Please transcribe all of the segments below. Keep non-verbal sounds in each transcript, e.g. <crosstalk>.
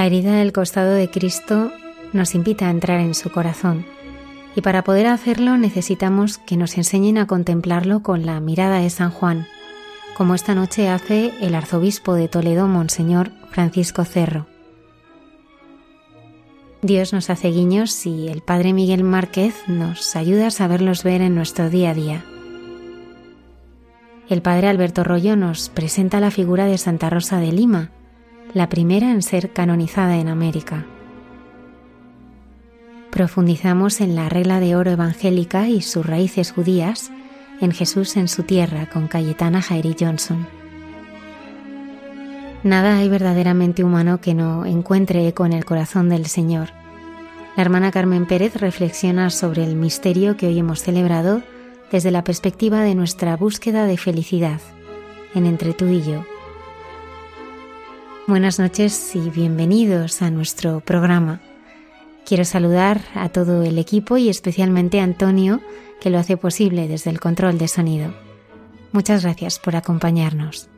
La herida del costado de Cristo nos invita a entrar en su corazón y para poder hacerlo necesitamos que nos enseñen a contemplarlo con la mirada de San Juan, como esta noche hace el arzobispo de Toledo, Monseñor Francisco Cerro. Dios nos hace guiños y el Padre Miguel Márquez nos ayuda a saberlos ver en nuestro día a día. El Padre Alberto Rollo nos presenta la figura de Santa Rosa de Lima, la primera en ser canonizada en América. Profundizamos en la regla de oro evangélica y sus raíces judías en Jesús en su tierra con Cayetana Jairi Johnson. Nada hay verdaderamente humano que no encuentre eco en el corazón del Señor. La hermana Carmen Pérez reflexiona sobre el misterio que hoy hemos celebrado desde la perspectiva de nuestra búsqueda de felicidad en Entre tú y yo Buenas noches y bienvenidos a nuestro programa. Quiero saludar a todo el equipo y especialmente a Antonio, que lo hace posible desde el control de sonido. Muchas gracias por acompañarnos.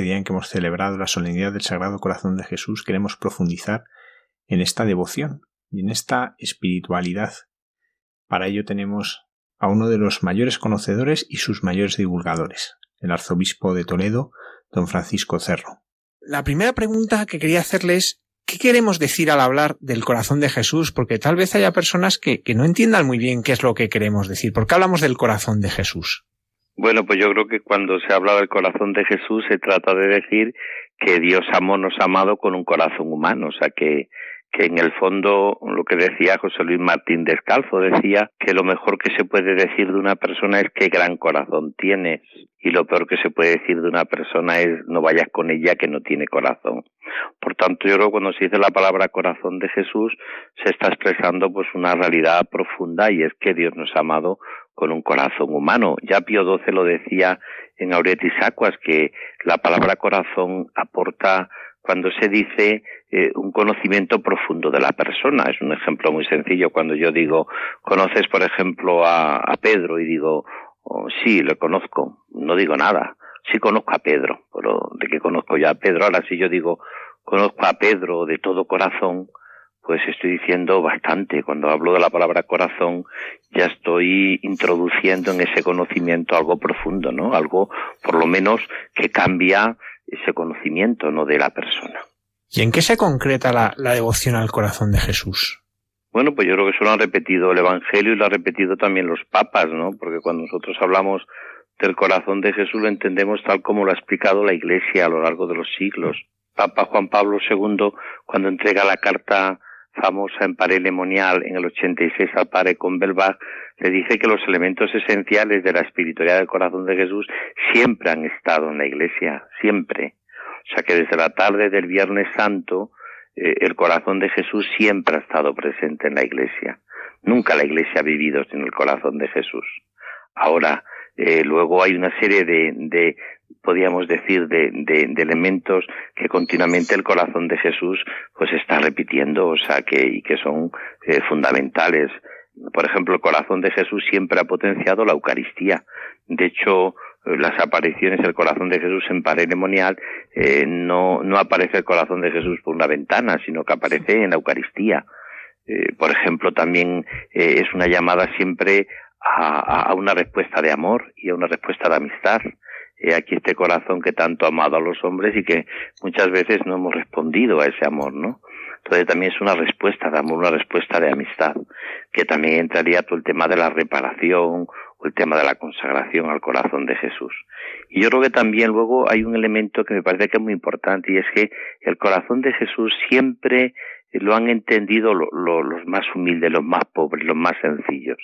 Este día en que hemos celebrado la solemnidad del Sagrado Corazón de Jesús, queremos profundizar en esta devoción y en esta espiritualidad. Para ello tenemos a uno de los mayores conocedores y sus mayores divulgadores, el arzobispo de Toledo, don Francisco Cerro. La primera pregunta que quería hacerle es ¿qué queremos decir al hablar del corazón de Jesús? Porque tal vez haya personas que, que, no entiendan muy bien qué es lo que queremos decir. ¿Por qué hablamos del corazón de Jesús? Bueno, pues yo creo que cuando se habla del corazón de Jesús se trata de decir que Dios amó, nos ha amado con un corazón humano, o sea que que en el fondo lo que decía José Luis Martín Descalzo decía que lo mejor que se puede decir de una persona es qué gran corazón tienes y lo peor que se puede decir de una persona es no vayas con ella que no tiene corazón. Por tanto, yo creo que cuando se dice la palabra corazón de Jesús se está expresando pues una realidad profunda y es que Dios nos ha amado con un corazón humano. Ya Pío XII lo decía en Auretis Aquas que la palabra corazón aporta cuando se dice eh, un conocimiento profundo de la persona. Es un ejemplo muy sencillo cuando yo digo, conoces por ejemplo a, Pedro y digo, oh, sí, lo conozco, no digo nada. Sí conozco a Pedro, pero de que conozco ya a Pedro, ahora si yo digo, conozco a Pedro de todo corazón, pues estoy diciendo bastante. Cuando hablo de la palabra corazón, ya estoy introduciendo en ese conocimiento algo profundo, ¿no? Algo, por lo menos, que cambia ese conocimiento no de la persona. ¿Y en qué se concreta la, devoción al corazón de Jesús? Bueno, pues yo creo que eso lo han repetido el Evangelio y lo han repetido también los papas, ¿no? Porque cuando nosotros hablamos del corazón de Jesús lo entendemos tal como lo ha explicado la Iglesia a lo largo de los siglos. Papa Juan Pablo II, cuando entrega la carta famosa en Parelemonial en el 86 al padre Convelbach, le dice que los elementos esenciales de la espiritualidad del corazón de Jesús siempre han estado en la iglesia, siempre. O sea que desde la tarde del Viernes Santo, eh, el corazón de Jesús siempre ha estado presente en la iglesia. Nunca la iglesia ha vivido sin el corazón de Jesús. Ahora, eh, luego hay una serie de podríamos decir, de, de, elementos que continuamente el corazón de Jesús pues está repitiendo, o sea, que, y que son eh, fundamentales. Por ejemplo, el corazón de Jesús siempre ha potenciado la Eucaristía. De hecho, las apariciones del corazón de Jesús en paredemonial eh, no, no aparece el corazón de Jesús por una ventana, sino que aparece en la Eucaristía. Eh, por ejemplo, también eh, es una llamada siempre a, a, una respuesta de amor y a una respuesta de amistad. Eh, aquí este corazón que tanto ha amado a los hombres y que muchas veces no hemos respondido a ese amor, ¿no? Entonces también es una respuesta de amor, una respuesta de amistad, que también entraría todo el tema de la reparación o el tema de la consagración al corazón de Jesús. Y yo creo que también luego hay un elemento que me parece que es muy importante y es que el corazón de Jesús siempre lo han entendido los más humildes, los más pobres, los más sencillos.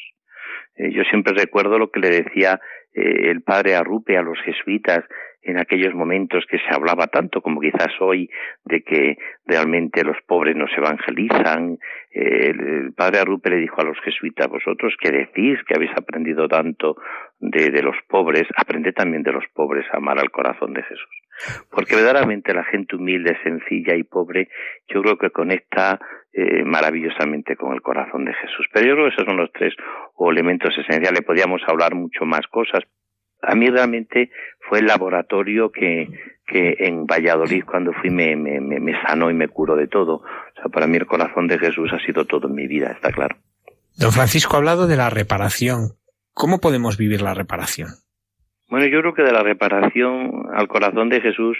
Eh, yo siempre recuerdo lo que le decía eh, el padre Arrupe a los jesuitas en aquellos momentos que se hablaba tanto como quizás hoy de que realmente los pobres no se evangelizan. el, padre Arrupe le dijo a los jesuitas, vosotros que decís que habéis aprendido tanto de, de, los pobres, aprended también de los pobres a amar al corazón de Jesús. Porque verdaderamente la gente humilde, sencilla y pobre, yo creo que conecta eh, maravillosamente con el corazón de Jesús. Pero yo creo que esos son los tres elementos esenciales. Podríamos hablar mucho más cosas, a mí realmente fue el laboratorio que, en Valladolid cuando fui me, me, me, sanó y me curó de todo. O sea, para mí el corazón de Jesús ha sido todo en mi vida, está claro. Don Francisco ha hablado de la reparación. ¿Cómo podemos vivir la reparación? Bueno, yo creo que de la reparación al corazón de Jesús,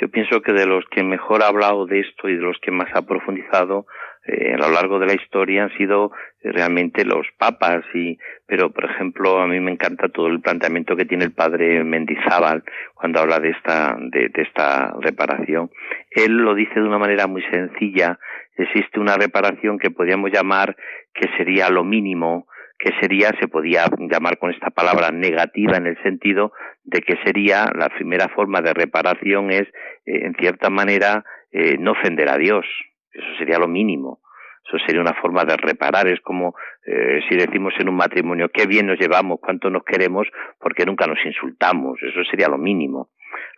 yo pienso que de los que mejor ha hablado de esto y de los que más ha profundizado eh, a lo largo de la historia han sido eh, realmente los papas y pero por ejemplo a mí me encanta todo el planteamiento que tiene el padre Mendizábal cuando habla de esta de, de esta reparación. Él lo dice de una manera muy sencilla existe una reparación que podríamos llamar que sería lo mínimo que sería, se podía llamar con esta palabra negativa en el sentido de que sería la primera forma de reparación es, eh, en cierta manera, no ofender a Dios, eso sería lo mínimo. Eso sería una forma de reparar. Es como eh, si decimos en un matrimonio, qué bien nos llevamos, cuánto nos queremos, porque nunca nos insultamos. Eso sería lo mínimo.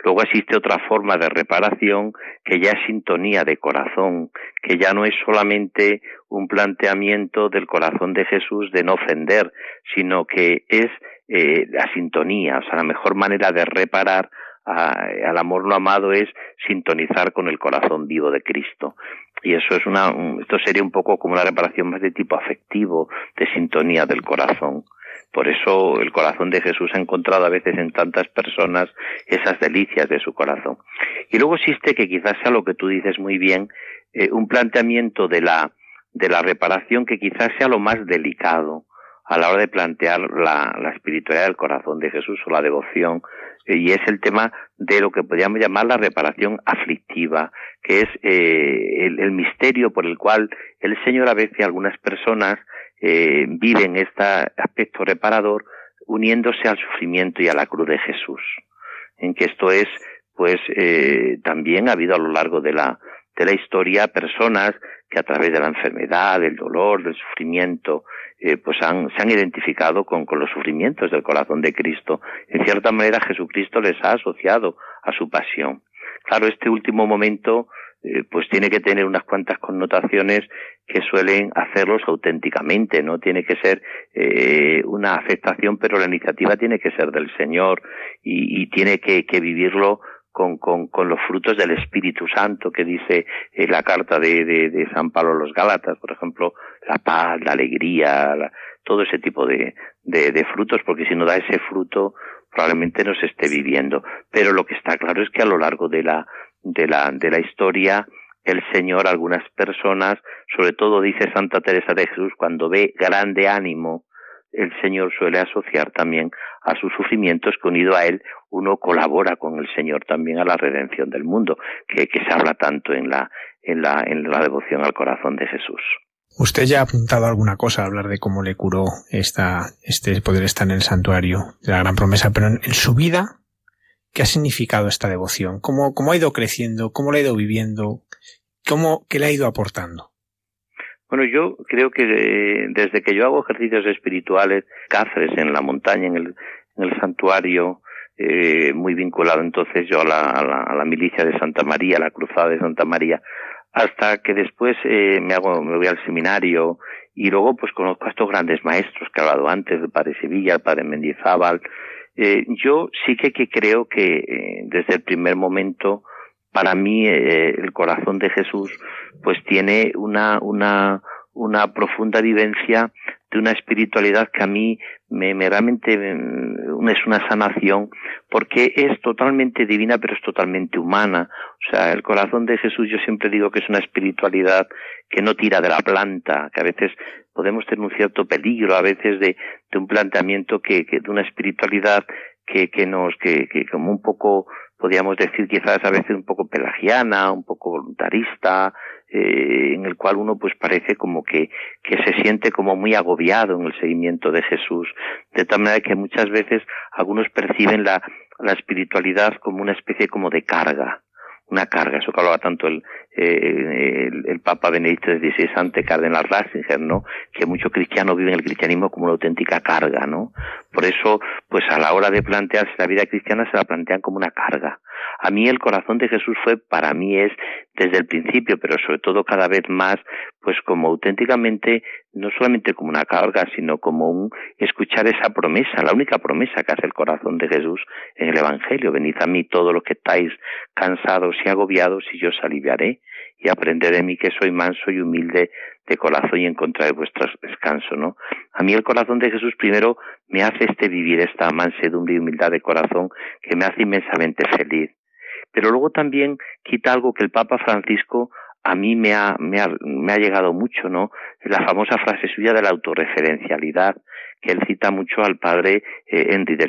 Luego existe otra forma de reparación que ya es sintonía de corazón, que ya no es solamente un planteamiento del corazón de Jesús de no ofender, sino que es eh, la sintonía, o sea, la mejor manera de reparar al amor no amado es sintonizar con el corazón vivo de Cristo. Y eso es una, esto sería un poco como una reparación más de tipo afectivo, de sintonía del corazón. Por eso el corazón de Jesús ha encontrado a veces en tantas personas esas delicias de su corazón. Y luego existe que quizás sea lo que tú dices muy bien, eh, un planteamiento de la, de la reparación que quizás sea lo más delicado a la hora de plantear la, la espiritualidad del corazón de Jesús o la devoción, y es el tema de lo que podríamos llamar la reparación aflictiva, que es eh, el, misterio por el cual el Señor a veces algunas personas eh, viven este aspecto reparador uniéndose al sufrimiento y a la cruz de Jesús. En que esto es, pues, eh, también ha habido a lo largo de la, de la historia personas que a través de la enfermedad, del dolor, del sufrimiento, eh, pues han, se han identificado con, con los sufrimientos del corazón de Cristo. En cierta manera Jesucristo les ha asociado a su pasión. Claro, este último momento eh, pues tiene que tener unas cuantas connotaciones que suelen hacerlos auténticamente, ¿no? Tiene que ser eh, una aceptación, pero la iniciativa tiene que ser del Señor y, y tiene que, que vivirlo con, con, con, los frutos del Espíritu Santo que dice eh, la carta de, de, de, San Pablo a los Gálatas, por ejemplo, la paz, la alegría, la, todo ese tipo de, de, de, frutos, porque si no da ese fruto, probablemente no se esté viviendo. Pero lo que está claro es que a lo largo de la, de la, de la historia, el Señor, algunas personas, sobre todo dice Santa Teresa de Jesús, cuando ve grande ánimo, el Señor suele asociar también a sus sufrimientos que unido a Él uno colabora con el Señor también a la redención del mundo, que, que se habla tanto en la, en, la, en la devoción al corazón de Jesús. Usted ya ha apuntado alguna cosa a hablar de cómo le curó esta, este poder estar en el santuario de la gran promesa, pero en, su vida, ¿Qué ha significado esta devoción? ¿Cómo, cómo ha ido creciendo? ¿Cómo la ha ido viviendo? ¿Cómo, ¿Qué le ha ido aportando? Bueno, yo creo que eh, desde que yo hago ejercicios espirituales, Cáceres, en la montaña, en el, santuario, eh, muy vinculado entonces yo a la, a, la, a la, milicia de Santa María, la cruzada de Santa María, hasta que después eh, me hago, me voy al seminario y luego pues conozco a estos grandes maestros que he hablado antes, el padre Sevilla, el padre Mendizábal, eh, yo sí que, que creo que eh, desde el primer momento, para mí, eh, el corazón de Jesús, pues tiene una, una, una profunda vivencia de una espiritualidad que a mí me, me realmente mm, es una sanación porque es totalmente divina pero es totalmente humana. O sea, el corazón de Jesús yo siempre digo que es una espiritualidad que no tira de la planta, que a veces podemos tener un cierto peligro a veces de, de un planteamiento que, que, de una espiritualidad que, que nos, que, que como un poco podríamos decir quizás a veces un poco pelagiana, un poco voluntarista, eh, en el cual uno pues parece como que, que se siente como muy agobiado en el seguimiento de Jesús, de tal manera que muchas veces algunos perciben la, la espiritualidad como una especie como de carga, una carga, eso que hablaba tanto el, eh, el, el, Papa Benedicto XVI ante Cardenal Ratzinger, ¿no? Que muchos cristianos viven el cristianismo como una auténtica carga, ¿no? Por eso, pues a la hora de plantearse la vida cristiana se la plantean como una carga. A mí el corazón de Jesús fue, para mí es, desde el principio, pero sobre todo cada vez más, pues como auténticamente, no solamente como una carga, sino como un escuchar esa promesa, la única promesa que hace el corazón de Jesús en el Evangelio. Venid a mí todos los que estáis cansados y agobiados y yo os aliviaré y aprender de mí que soy manso y humilde de corazón y encontrar vuestro descanso, ¿no? A mí el corazón de Jesús primero me hace este vivir esta mansedumbre y humildad de corazón que me hace inmensamente feliz. Pero luego también quita algo que el Papa Francisco a mí me ha, me ha, llegado mucho, ¿no? La famosa frase suya de la autorreferencialidad, que él cita mucho al padre eh, Henry de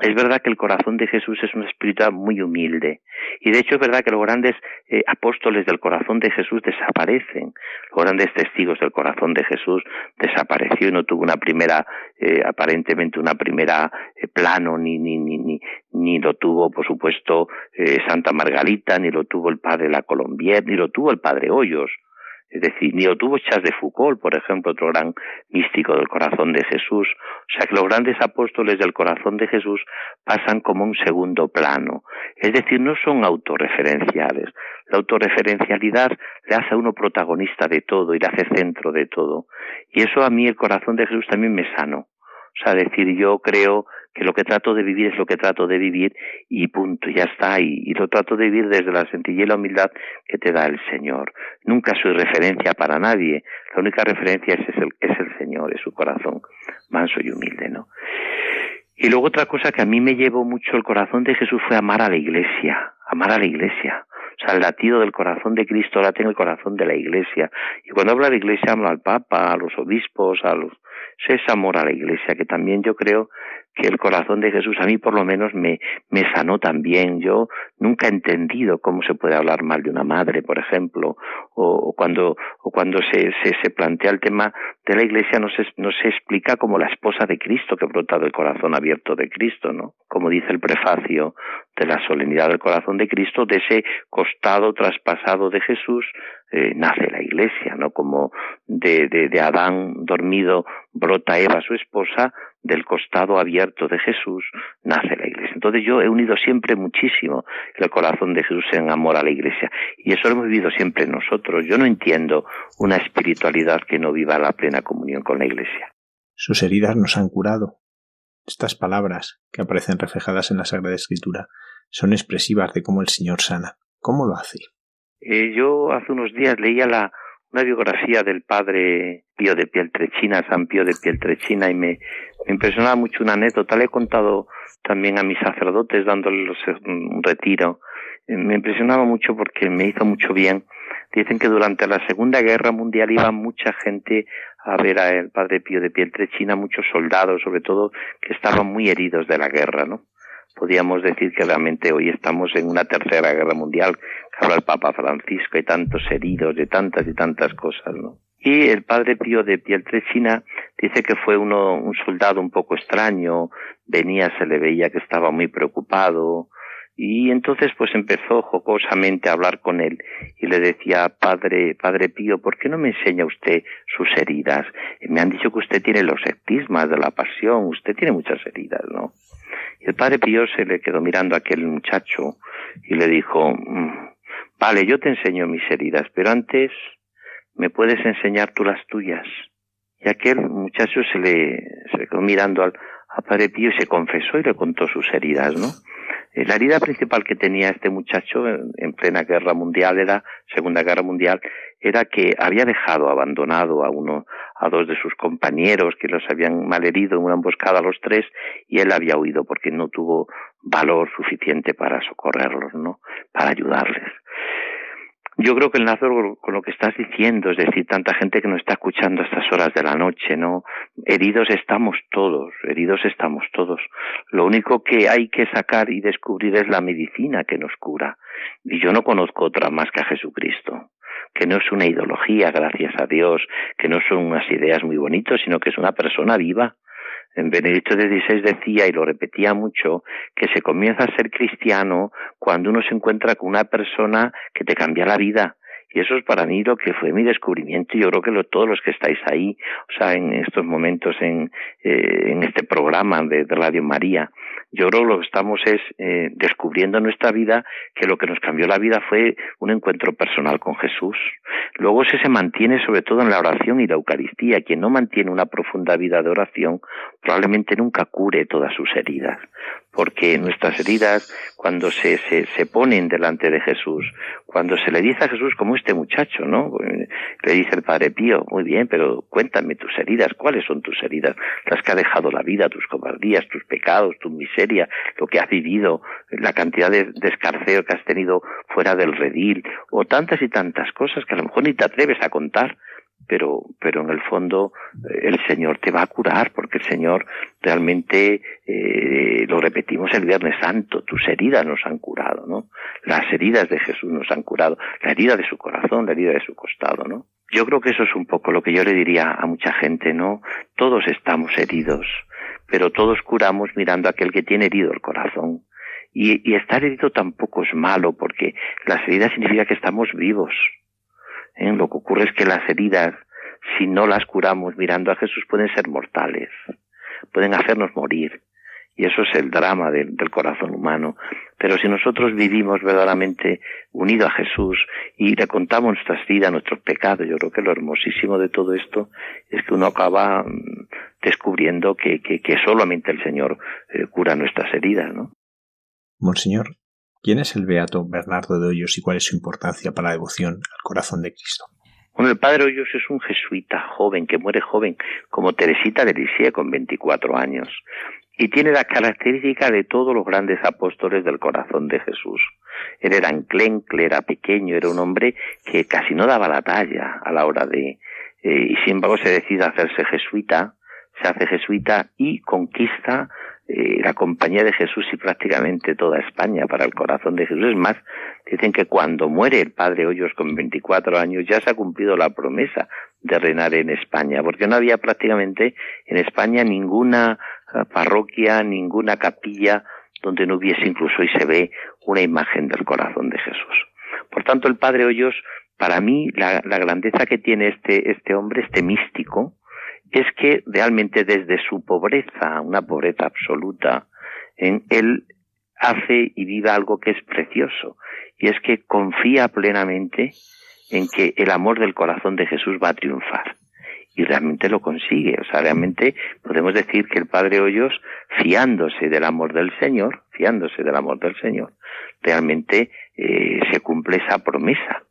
es verdad que el corazón de Jesús es una espiritualidad muy humilde. Y de hecho es verdad que los grandes eh, apóstoles del corazón de Jesús desaparecen. Los grandes testigos del corazón de Jesús desapareció y no tuvo una primera, eh, aparentemente una primera eh, plano, ni, ni, ni, ni, ni lo tuvo, por supuesto, eh, Santa Margarita, ni lo tuvo el padre La Colombier, ni lo tuvo el padre Hoyos. Es decir, ni lo tuvo Chas de Foucault, por ejemplo, otro gran místico del corazón de Jesús. O sea que los grandes apóstoles del corazón de Jesús pasan como un segundo plano. Es decir, no son autorreferenciales. La autorreferencialidad le hace a uno protagonista de todo y le hace centro de todo. Y eso a mí el corazón de Jesús también me sano. O sea, decir, yo creo que lo que trato de vivir es lo que trato de vivir y punto, ya está, y, y lo trato de vivir desde la sencillez y la humildad que te da el Señor. Nunca soy referencia para nadie, la única referencia es, el, es el Señor, es su corazón manso y humilde, ¿no? Y luego otra cosa que a mí me llevó mucho el corazón de Jesús fue amar a la iglesia, amar a la iglesia. O sea, el latido del corazón de Cristo late en el corazón de la iglesia. Y cuando hablo de iglesia hablo al Papa, a los obispos, a los... es amor a la iglesia, que también yo creo que el corazón de Jesús a mí por lo menos me, me sanó también. Yo nunca he entendido cómo se puede hablar mal de una madre, por ejemplo, o, cuando, o cuando se, se, se, plantea el tema de la iglesia no se, no se explica como la esposa de Cristo que brota del corazón abierto de Cristo, ¿no? Como dice el prefacio de la solemnidad del corazón de Cristo, de ese costado traspasado de Jesús eh, nace la iglesia, ¿no? Como de, de, de Adán dormido brota Eva, su esposa, del costado abierto de Jesús nace la iglesia. Entonces yo he unido siempre muchísimo el corazón de Jesús en amor a la iglesia y eso lo hemos vivido siempre nosotros. Yo no entiendo una espiritualidad que no viva la plena comunión con la iglesia. Sus heridas nos han curado. Estas palabras que aparecen reflejadas en la Sagrada Escritura son expresivas de cómo el Señor sana. ¿Cómo lo hace? Eh, yo hace unos días leía la, una biografía del padre Pío de Pieltrechina, San Pío de Pieltrechina, y me, me impresionaba mucho una anécdota. Le he contado también a mis sacerdotes dándoles un retiro. Me impresionaba mucho porque me hizo mucho bien. Dicen que durante la Segunda Guerra Mundial iba mucha gente a ver al padre Pío de Pieltrechina, muchos soldados, sobre todo, que estaban muy heridos de la guerra, ¿no? Podríamos decir que realmente hoy estamos en una tercera guerra mundial, que habla el Papa Francisco, hay tantos heridos de tantas y tantas cosas, ¿no? Y el padre Pío de Pieltrechina dice que fue uno, un soldado un poco extraño, venía, se le veía que estaba muy preocupado, y entonces pues empezó jocosamente a hablar con él y le decía, padre, padre Pío, ¿por qué no me enseña usted sus heridas? Me han dicho que usted tiene los estigmas de la pasión, usted tiene muchas heridas, ¿no? Y el padre Pío se le quedó mirando a aquel muchacho y le dijo, mm, vale, yo te enseño mis heridas, pero antes ¿me puedes enseñar tú las tuyas? Y aquel muchacho se le, quedó mirando al, Padre Pío y se confesó y le contó sus heridas, ¿no? Eh, la herida principal que tenía este muchacho en, plena guerra mundial era, segunda guerra mundial, era que había dejado abandonado a uno, a dos de sus compañeros que los habían malherido en una emboscada a los tres y él había huido porque no tuvo valor suficiente para socorrerlos, ¿no? Para ayudarles. Yo creo que el Lázaro, con lo que estás diciendo, es decir, tanta gente que nos está escuchando a estas horas de la noche, ¿no? Heridos estamos todos, heridos estamos todos. Lo único que hay que sacar y descubrir es la medicina que nos cura. Y yo no conozco otra más que a Jesucristo que no es una ideología, gracias a Dios, que no son unas ideas muy bonitas, sino que es una persona viva, en Benedicto XVI decía, y lo repetía mucho, que se comienza a ser cristiano cuando uno se encuentra con una persona que te cambia la vida. Y eso es para mí lo que fue mi descubrimiento. Yo creo que todos los que estáis ahí, o sea, en estos momentos en, eh, en este programa de, Radio María, yo creo que lo que estamos es eh, descubriendo en nuestra vida que lo que nos cambió la vida fue un encuentro personal con Jesús. Luego ese se mantiene sobre todo en la oración y la Eucaristía. Quien no mantiene una profunda vida de oración probablemente nunca cure todas sus heridas porque nuestras heridas, cuando se, se, se, ponen delante de Jesús, cuando se le dice a Jesús como este muchacho, ¿no? Le dice el Padre Pío, muy bien, pero cuéntame tus heridas, ¿cuáles son tus heridas? Las que ha dejado la vida, tus cobardías, tus pecados, tu miseria, lo que has vivido, la cantidad de descarceo que has tenido fuera del redil, o tantas y tantas cosas que a lo mejor ni te atreves a contar, pero, pero en el fondo eh, el Señor te va a curar, porque el Señor realmente, eh, lo repetimos el Viernes Santo, tus heridas nos han curado, ¿no? Las heridas de Jesús nos han curado, la herida de su corazón, la herida de su costado, ¿no? Yo creo que eso es un poco lo que yo le diría a mucha gente, ¿no? Todos estamos heridos, pero todos curamos mirando a aquel que tiene herido el corazón. Y, estar herido tampoco es malo, porque las heridas significa que estamos vivos, ¿eh? Lo que ocurre es que las heridas, si no las curamos mirando a Jesús, pueden ser mortales, pueden hacernos morir. Y eso es el drama del corazón humano. Pero si nosotros vivimos verdaderamente unidos a Jesús y le contamos nuestras vidas, nuestros pecados, yo creo que lo hermosísimo de todo esto es que uno acaba mm, descubriendo que, que, solamente el Señor eh, cura nuestras heridas, ¿no? Monseñor, ¿quién es el beato Bernardo de Hoyos y cuál es su importancia para la devoción al corazón de Cristo? Bueno, el padre Hoyos es un jesuita joven, que muere joven, como Teresita de Lisieux con 24 años, y tiene la característica de todos los grandes apóstoles del corazón de Jesús. Él era enclencle, era pequeño, era un hombre que casi no daba la talla a la hora de... Eh, y sin embargo se decide hacerse jesuita, se hace jesuita y conquista eh, la compañía de Jesús y prácticamente toda España para el corazón de Jesús. Es más, dicen que cuando muere el padre Hoyos con 24 años ya se ha cumplido la promesa de reinar en España, porque no había prácticamente en España ninguna eh, parroquia, ninguna capilla donde no hubiese incluso y se ve una imagen del corazón de Jesús. Por tanto, el padre Hoyos, para mí, la, grandeza que tiene este, este hombre, este místico, es que realmente desde su pobreza, una pobreza absoluta, en él hace y vive algo que es precioso, y es que confía plenamente en que el amor del corazón de Jesús va a triunfar. Y realmente lo consigue. O sea, realmente podemos decir que el Padre Hoyos, fiándose del amor del Señor, fiándose del amor del Señor, realmente eh, se cumple esa promesa,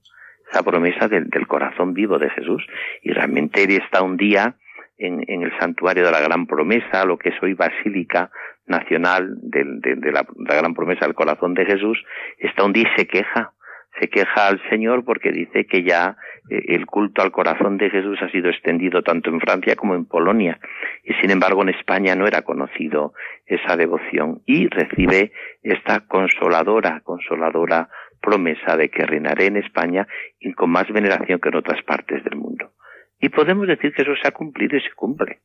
esa promesa del, corazón vivo de Jesús. Y realmente él está un día en, el santuario de la Gran Promesa, lo que es hoy Basílica Nacional de, de, la, la, Gran Promesa del Corazón de Jesús, está un día y se queja, se queja al Señor porque dice que ya eh, el culto al corazón de Jesús ha sido extendido tanto en Francia como en Polonia y sin embargo en España no era conocido esa devoción y recibe esta consoladora, consoladora promesa de que reinaré en España y con más veneración que en otras partes del mundo. Y podemos decir que eso se ha cumplido y se cumple.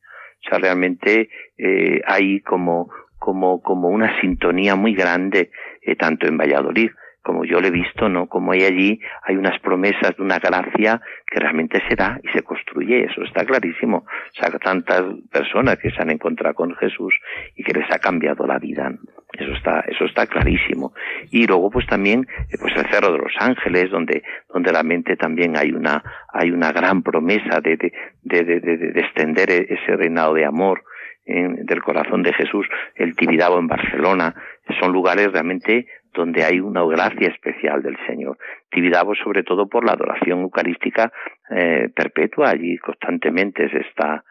O sea, realmente eh, hay como, como, como una sintonía muy grande, eh, tanto en Valladolid como yo lo he visto, ¿no? Como hay allí, hay unas promesas de una gracia que realmente se da y se construye, eso está clarísimo. O sea, tantas personas que se han encontrado con Jesús y que les ha cambiado la vida. Eso está, eso está clarísimo. Y luego, pues también, eh, pues el Cerro de los Ángeles, donde, donde realmente también hay una, hay una gran promesa de, de, de, de, de extender e-, ese reinado de amor del corazón de Jesús, el Tibidabo en Barcelona, son lugares realmente donde hay una gracia especial del Señor. Tibidabo sobre todo por la adoración eucarística eh, perpetua, allí constantemente se está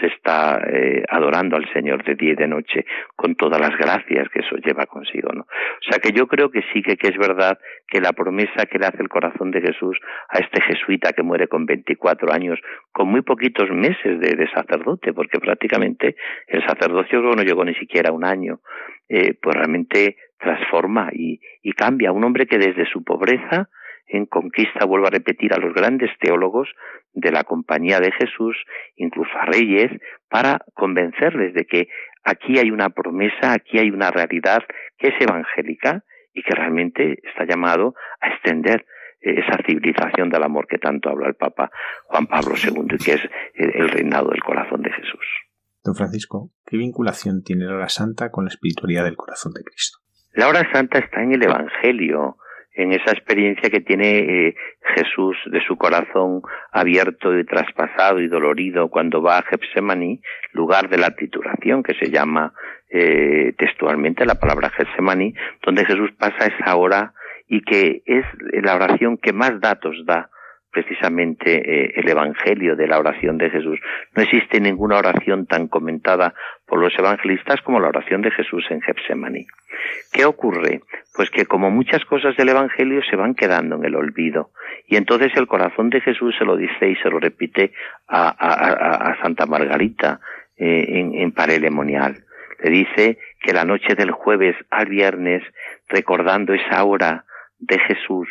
se está eh, adorando al Señor de día y de noche con todas las gracias que eso lleva consigo, ¿no? O sea que yo creo que sí que, que es verdad que la promesa que le hace el corazón de Jesús a este jesuita que muere con 24 años, con muy poquitos meses de, de sacerdote, porque prácticamente el sacerdocio no llegó ni siquiera un año, eh, pues realmente transforma y, y cambia. Un hombre que desde su pobreza en conquista, vuelvo a repetir, a los grandes teólogos de la compañía de Jesús, incluso a reyes, para convencerles de que aquí hay una promesa, aquí hay una realidad que es evangélica y que realmente está llamado a extender esa civilización del amor que tanto habla el Papa Juan Pablo II y que es el reinado del corazón de Jesús. Don Francisco, ¿qué vinculación tiene la hora santa con la espiritualidad del corazón de Cristo? La hora santa está en el Evangelio, en esa experiencia que tiene eh, Jesús de su corazón abierto y traspasado y dolorido cuando va a Getsemaní, lugar de la titulación que se llama eh, textualmente la palabra Getsemaní, donde Jesús pasa esa hora y que es la oración que más datos da precisamente eh, el Evangelio de la oración de Jesús. No existe ninguna oración tan comentada por los evangelistas como la oración de Jesús en Getsemaní. ¿Qué ocurre? Pues que como muchas cosas del Evangelio se van quedando en el olvido. Y entonces el corazón de Jesús se lo dice y se lo repite a, Santa Margarita eh, en, en Parelemonial. Le dice que la noche del jueves al viernes, recordando esa hora de Jesús,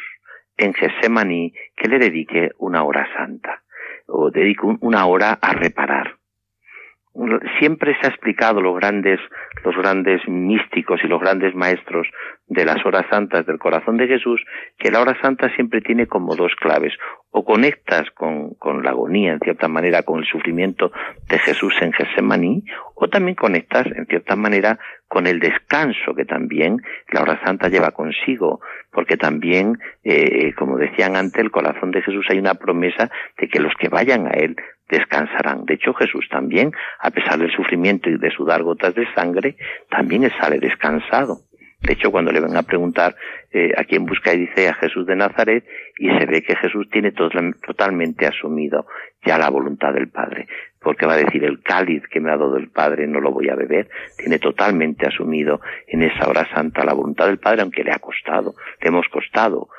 en Getsemaní que le dedique una hora santa o dedique una hora a reparar. siempre se ha explicado los grandes, los grandes místicos y los grandes maestros de las horas santas del corazón de Jesús, que la hora santa siempre tiene como dos claves. O conectas con, con la agonía, en cierta manera, con el sufrimiento de Jesús en Getsemaní, o también conectas, en cierta manera, con el descanso que también la hora santa lleva consigo, porque también, eh, como decían antes, el corazón de Jesús hay una promesa de que los que vayan a Él descansarán. De hecho, Jesús también, a pesar del sufrimiento y de sudar gotas de sangre, también sale descansado. De hecho, cuando le van a preguntar eh, a quién busca, y dice a Jesús de Nazaret, y se ve que Jesús tiene totalmente asumido ya la voluntad del Padre. Porque va a decir, el cáliz que me ha dado el Padre no lo voy a beber. Tiene totalmente asumido en esa hora santa la voluntad del Padre, aunque le ha costado, le hemos costado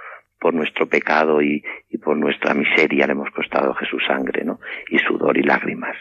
por nuestro pecado y, por nuestra miseria le hemos costado Jesús sangre, ¿no? Y sudor y lágrimas.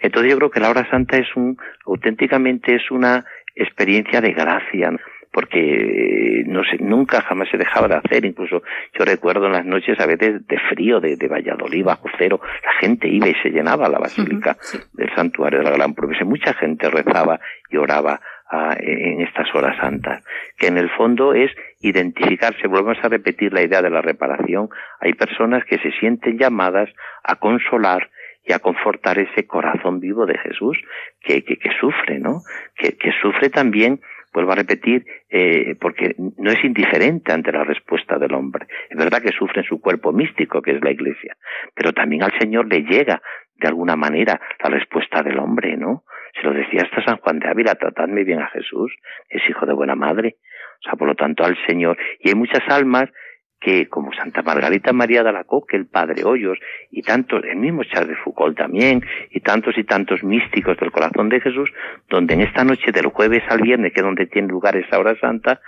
Entonces yo creo que la hora santa es un, auténticamente es una experiencia de gracia, porque no sé, nunca jamás se dejaba de hacer, incluso yo recuerdo en las noches a veces de frío, de, de Valladolid bajo cero, la gente iba y se llenaba la basílica del santuario de la Gran Promesa, mucha gente rezaba y oraba a, en estas horas santas, que en el fondo es identificarse, volvemos a repetir la idea de la reparación, hay personas que se sienten llamadas a consolar y a confortar ese corazón vivo de Jesús que, que, que sufre, ¿no? Que, que sufre también vuelvo a repetir, eh, porque no es indiferente ante la respuesta del hombre. Es verdad que sufre en su cuerpo místico, que es la iglesia, pero también al Señor le llega de alguna manera la respuesta del hombre, ¿no? Se lo decía hasta San Juan de Ávila, tratadme bien a Jesús, es hijo de buena madre. O sea, por lo tanto, al Señor. Y hay muchas almas que como Santa Margarita María de Alacoque, el Padre Hoyos, y tantos, el mismo Charles de Foucault también, y tantos y tantos místicos del corazón de Jesús, donde en esta noche del jueves al viernes, que es donde tiene lugar esa hora santa,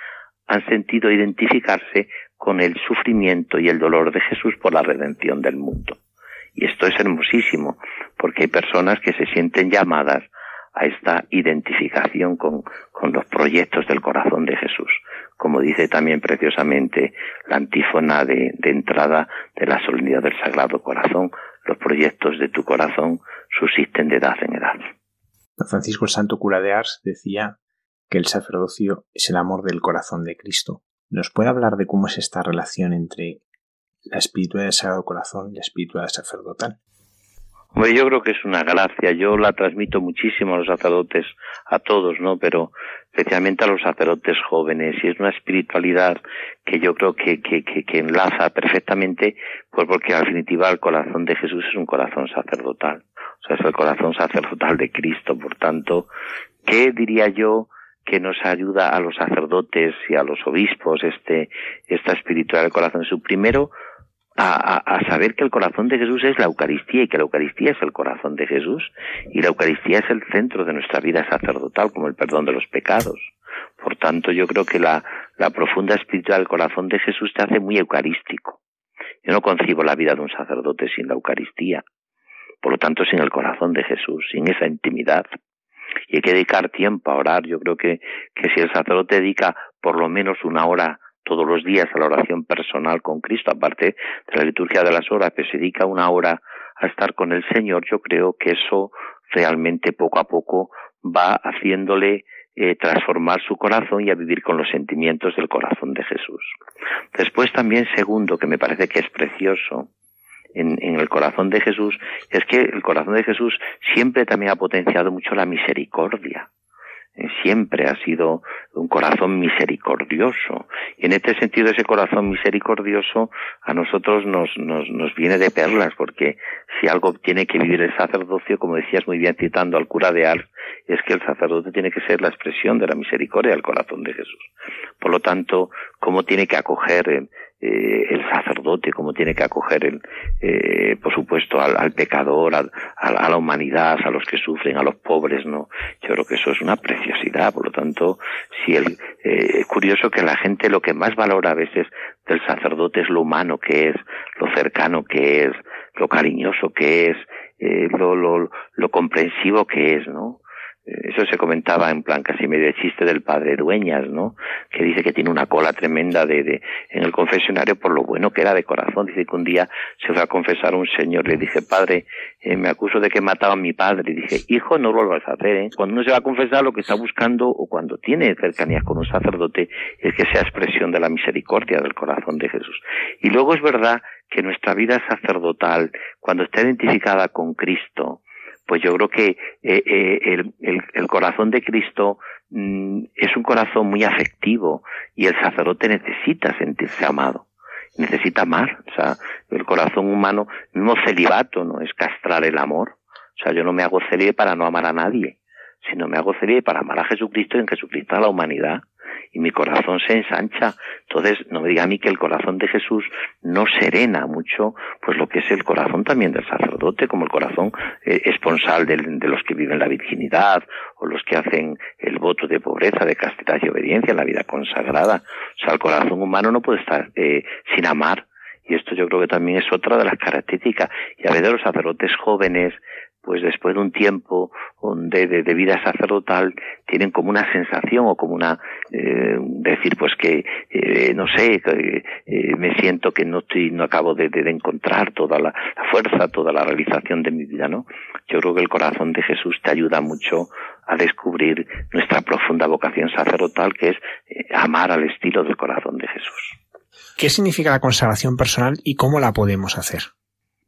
han sentido identificarse con el sufrimiento y el dolor de Jesús por la redención del mundo. Y esto es hermosísimo, porque hay personas que se sienten llamadas a esta identificación con, con los proyectos del corazón de Jesús como dice también preciosamente la antífona de, entrada de la solemnidad del Sagrado Corazón, los proyectos de tu corazón subsisten de edad en edad. Francisco el Santo Cura de Ars decía que el sacerdocio es el amor del corazón de Cristo. ¿Nos puede hablar de cómo es esta relación entre la espiritualidad del Sagrado Corazón y la espiritualidad sacerdotal? Bueno, yo creo que es una gracia. Yo la transmito muchísimo a los sacerdotes, a todos, ¿no? Pero especialmente a los sacerdotes jóvenes. Y es una espiritualidad que yo creo que, que, que, enlaza perfectamente, pues porque al definitiva el corazón de Jesús es un corazón sacerdotal. O sea, es el corazón sacerdotal de Cristo. Por tanto, ¿qué diría yo? que nos ayuda a los sacerdotes y a los obispos este esta espiritualidad del corazón su primero a, saber que el corazón de Jesús es la Eucaristía y que la Eucaristía es el corazón de Jesús y la Eucaristía es el centro de nuestra vida sacerdotal como el perdón de los pecados. Por tanto, yo creo que la, la profunda espiritual del corazón de Jesús te hace muy eucarístico. Yo no concibo la vida de un sacerdote sin la Eucaristía. Por lo tanto, sin el corazón de Jesús, sin esa intimidad. Y hay que dedicar tiempo a orar. Yo creo que, que si el sacerdote dedica por lo menos una hora todos los días a la oración personal con Cristo, aparte de la liturgia de las horas, que se dedica una hora a estar con el Señor, yo creo que eso realmente poco a poco va haciéndole eh, transformar su corazón y a vivir con los sentimientos del corazón de Jesús. Después también, segundo, que me parece que es precioso, en, en, el corazón de Jesús, es que el corazón de Jesús siempre también ha potenciado mucho la misericordia siempre ha sido un corazón misericordioso. Y en este sentido, ese corazón misericordioso a nosotros nos, nos, nos viene de perlas, porque si algo tiene que vivir el sacerdocio, como decías muy bien citando al cura de Ars, es que el sacerdote tiene que ser la expresión de la misericordia del corazón de Jesús. Por lo tanto, cómo tiene que acoger eh, eh, el sacerdote, cómo tiene que acoger, el, eh, por supuesto, al, pecador, a, la humanidad, a los que sufren, a los pobres, ¿no? Yo creo que eso es una preciosidad. Por lo tanto, si el, eh, es curioso que la gente lo que más valora a veces del sacerdote es lo humano que es, lo cercano que es, lo cariñoso que es, lo, lo, lo comprensivo que es, ¿no? Eso se comentaba en plan casi medio chiste del padre Dueñas, ¿no? Que dice que tiene una cola tremenda de, de, en el confesionario por lo bueno que era de corazón. Dice que un día se fue a confesar a un señor, le dije, padre, eh, me acuso de que mataba a mi padre. Y dije, hijo, no lo vas a hacer, ¿eh? Cuando uno se va a confesar lo que está buscando o cuando tiene cercanía con un sacerdote es que sea expresión de la misericordia del corazón de Jesús. Y luego es verdad que nuestra vida sacerdotal, cuando está identificada con Cristo, pues yo creo que eh, eh, el, corazón de Cristo mm, es un corazón muy afectivo y el sacerdote necesita sentirse amado, necesita amar. O sea, el corazón humano, no celibato no es castrar el amor. O sea, yo no me hago célibe para no amar a nadie, sino me hago célibe para amar a Jesucristo y en Jesucristo a la humanidad y mi corazón se ensancha. Entonces, no me diga a mí que el corazón de Jesús no serena mucho, pues lo que es el corazón también del sacerdote, como el corazón eh, esponsal de, los que viven la virginidad o los que hacen el voto de pobreza, de castidad y obediencia en la vida consagrada. O sea, el corazón humano no puede estar eh, sin amar. Y esto yo creo que también es otra de las características. Y a veces los sacerdotes jóvenes pues después de un tiempo de, de, vida sacerdotal tienen como una sensación o como una eh, decir pues que eh, no sé eh, me siento que no estoy no acabo de, de encontrar toda la, fuerza toda la realización de mi vida no yo creo que el corazón de Jesús te ayuda mucho a descubrir nuestra profunda vocación sacerdotal que es amar al estilo del corazón de Jesús ¿Qué significa la consagración personal y cómo la podemos hacer?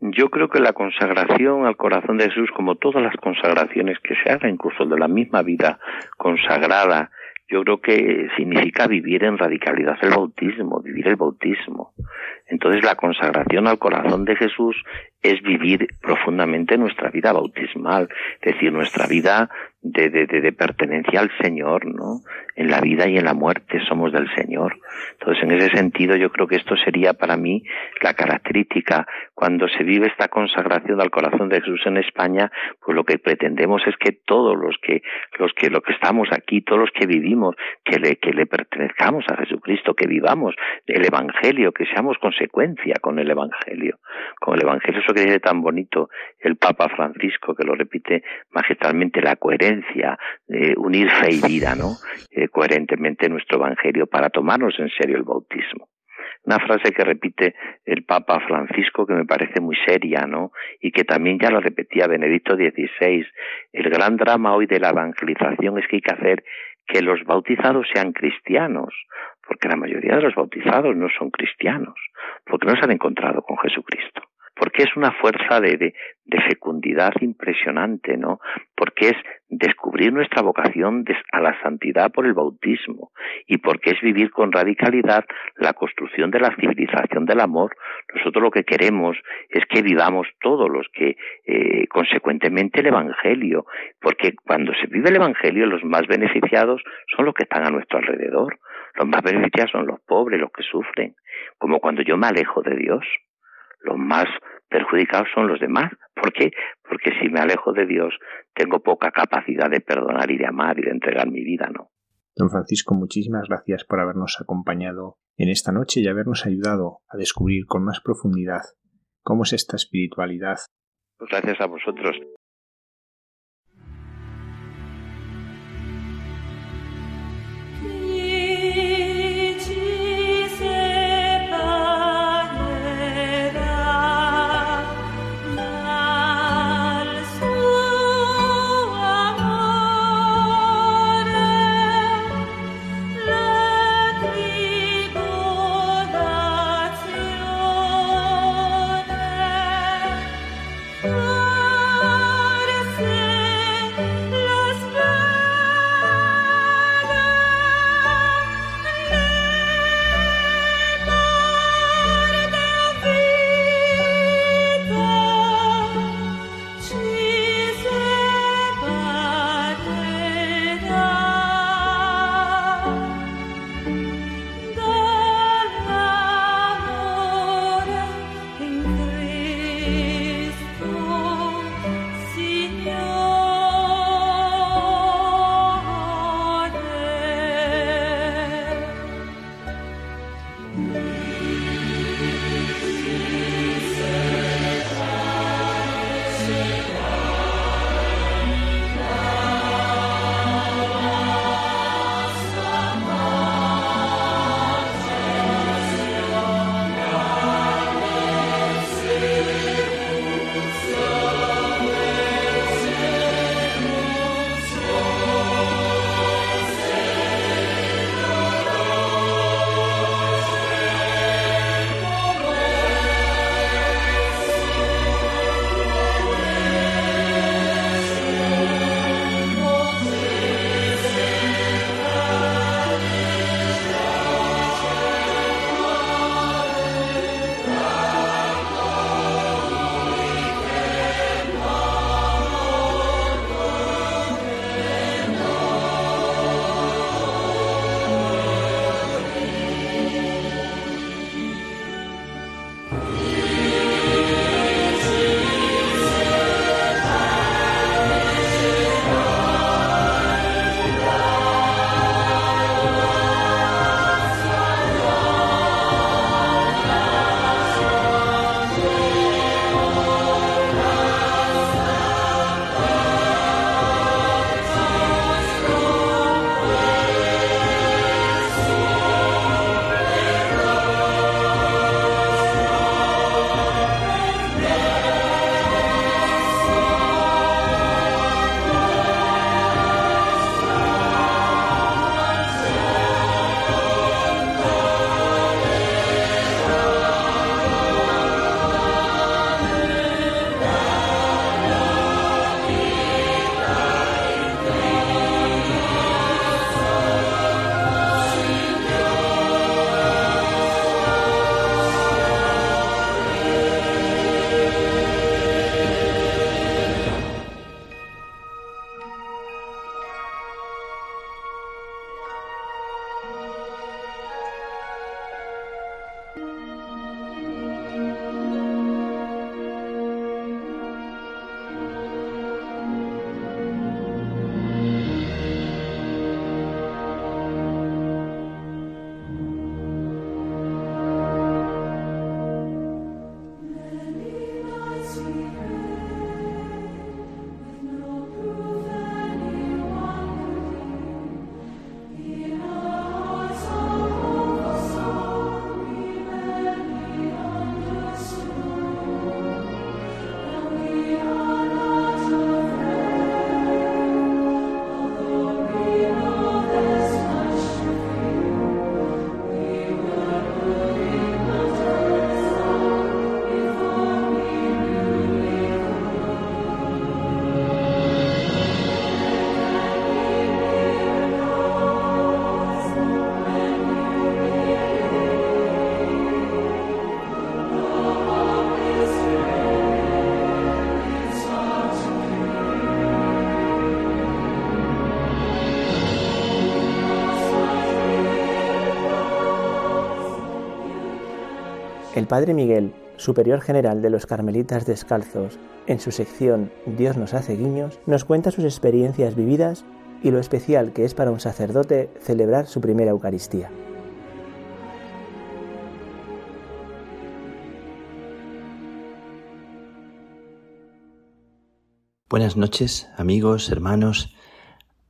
Yo creo que la consagración al corazón de Jesús, como todas las consagraciones que se hagan, incluso de la misma vida consagrada, yo creo que significa vivir en radicalidad el bautismo, vivir el bautismo. Entonces la consagración al corazón de Jesús es vivir profundamente nuestra vida bautismal, es decir, nuestra vida de, pertenencia al Señor, ¿no? En la vida y en la muerte somos del Señor. Entonces, en ese sentido, yo creo que esto sería para mí la característica. Cuando se vive esta consagración al corazón de Jesús en España, pues lo que pretendemos es que todos los que, los que, que estamos aquí, todos los que vivimos, que le, que le pertenezcamos a Jesucristo, que vivamos el Evangelio, que seamos consecuencia con el Evangelio, con el Evangelio que dice tan bonito el Papa Francisco, que lo repite magistralmente, la coherencia, de unir fe y vida, ¿no? <laughs> Eh, coherentemente nuestro Evangelio para tomarnos en serio el bautismo. Una frase que repite el Papa Francisco que me parece muy seria, ¿no? Y que también ya lo repetía Benedicto XVI. El gran drama hoy de la evangelización es que hay que hacer que los bautizados sean cristianos, porque la mayoría de los bautizados no son cristianos, porque no se han encontrado con Jesucristo porque es una fuerza de, de, fecundidad impresionante, ¿no? Porque es descubrir nuestra vocación a la santidad por el bautismo y porque es vivir con radicalidad la construcción de la civilización del amor. Nosotros lo que queremos es que vivamos todos los que, eh, consecuentemente, el Evangelio, porque cuando se vive el Evangelio, los más beneficiados son los que están a nuestro alrededor. Los más beneficiados son los pobres, los que sufren. Como cuando yo me alejo de Dios los más perjudicados son los demás. ¿Por qué? Porque si me alejo de Dios, tengo poca capacidad de perdonar y de amar y de entregar mi vida, ¿no? Don Francisco, muchísimas gracias por habernos acompañado en esta noche y habernos ayudado a descubrir con más profundidad cómo es esta espiritualidad. Pues gracias a vosotros. day. Padre Miguel, superior general de los Carmelitas Descalzos, en su sección Dios nos hace guiños, nos cuenta sus experiencias vividas y lo especial que es para un sacerdote celebrar su primera Eucaristía. Buenas noches, amigos, hermanos,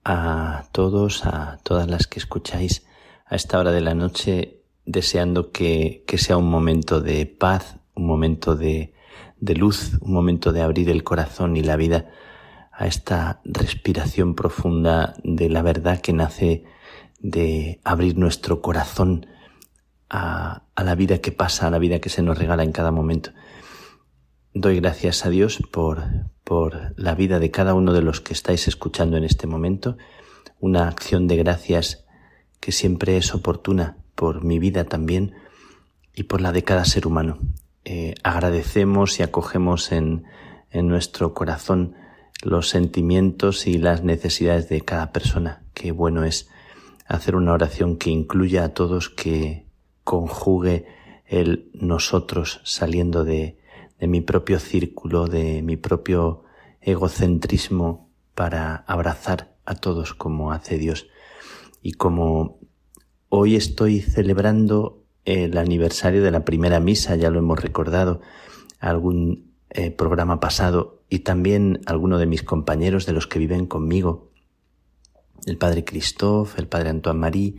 a todos, a todas las que escucháis a esta hora de la noche, deseando que, sea un momento de paz, un momento de, de luz, un momento de abrir el corazón y la vida a esta respiración profunda de la verdad que nace de abrir nuestro corazón a, a, la vida que pasa, a la vida que se nos regala en cada momento. Doy gracias a Dios por, por la vida de cada uno de los que estáis escuchando en este momento, una acción de gracias que siempre es oportuna por mi vida también y por la de cada ser humano. Eh, agradecemos y acogemos en, en nuestro corazón los sentimientos y las necesidades de cada persona. Qué bueno es hacer una oración que incluya a todos, que conjugue el nosotros saliendo de, de mi propio círculo, de mi propio egocentrismo para abrazar a todos como hace Dios. Y como hoy estoy celebrando el aniversario de la primera misa, ya lo hemos recordado, algún eh, programa pasado, y también alguno de mis compañeros de los que viven conmigo, el padre Christophe, el padre Antoine Marie,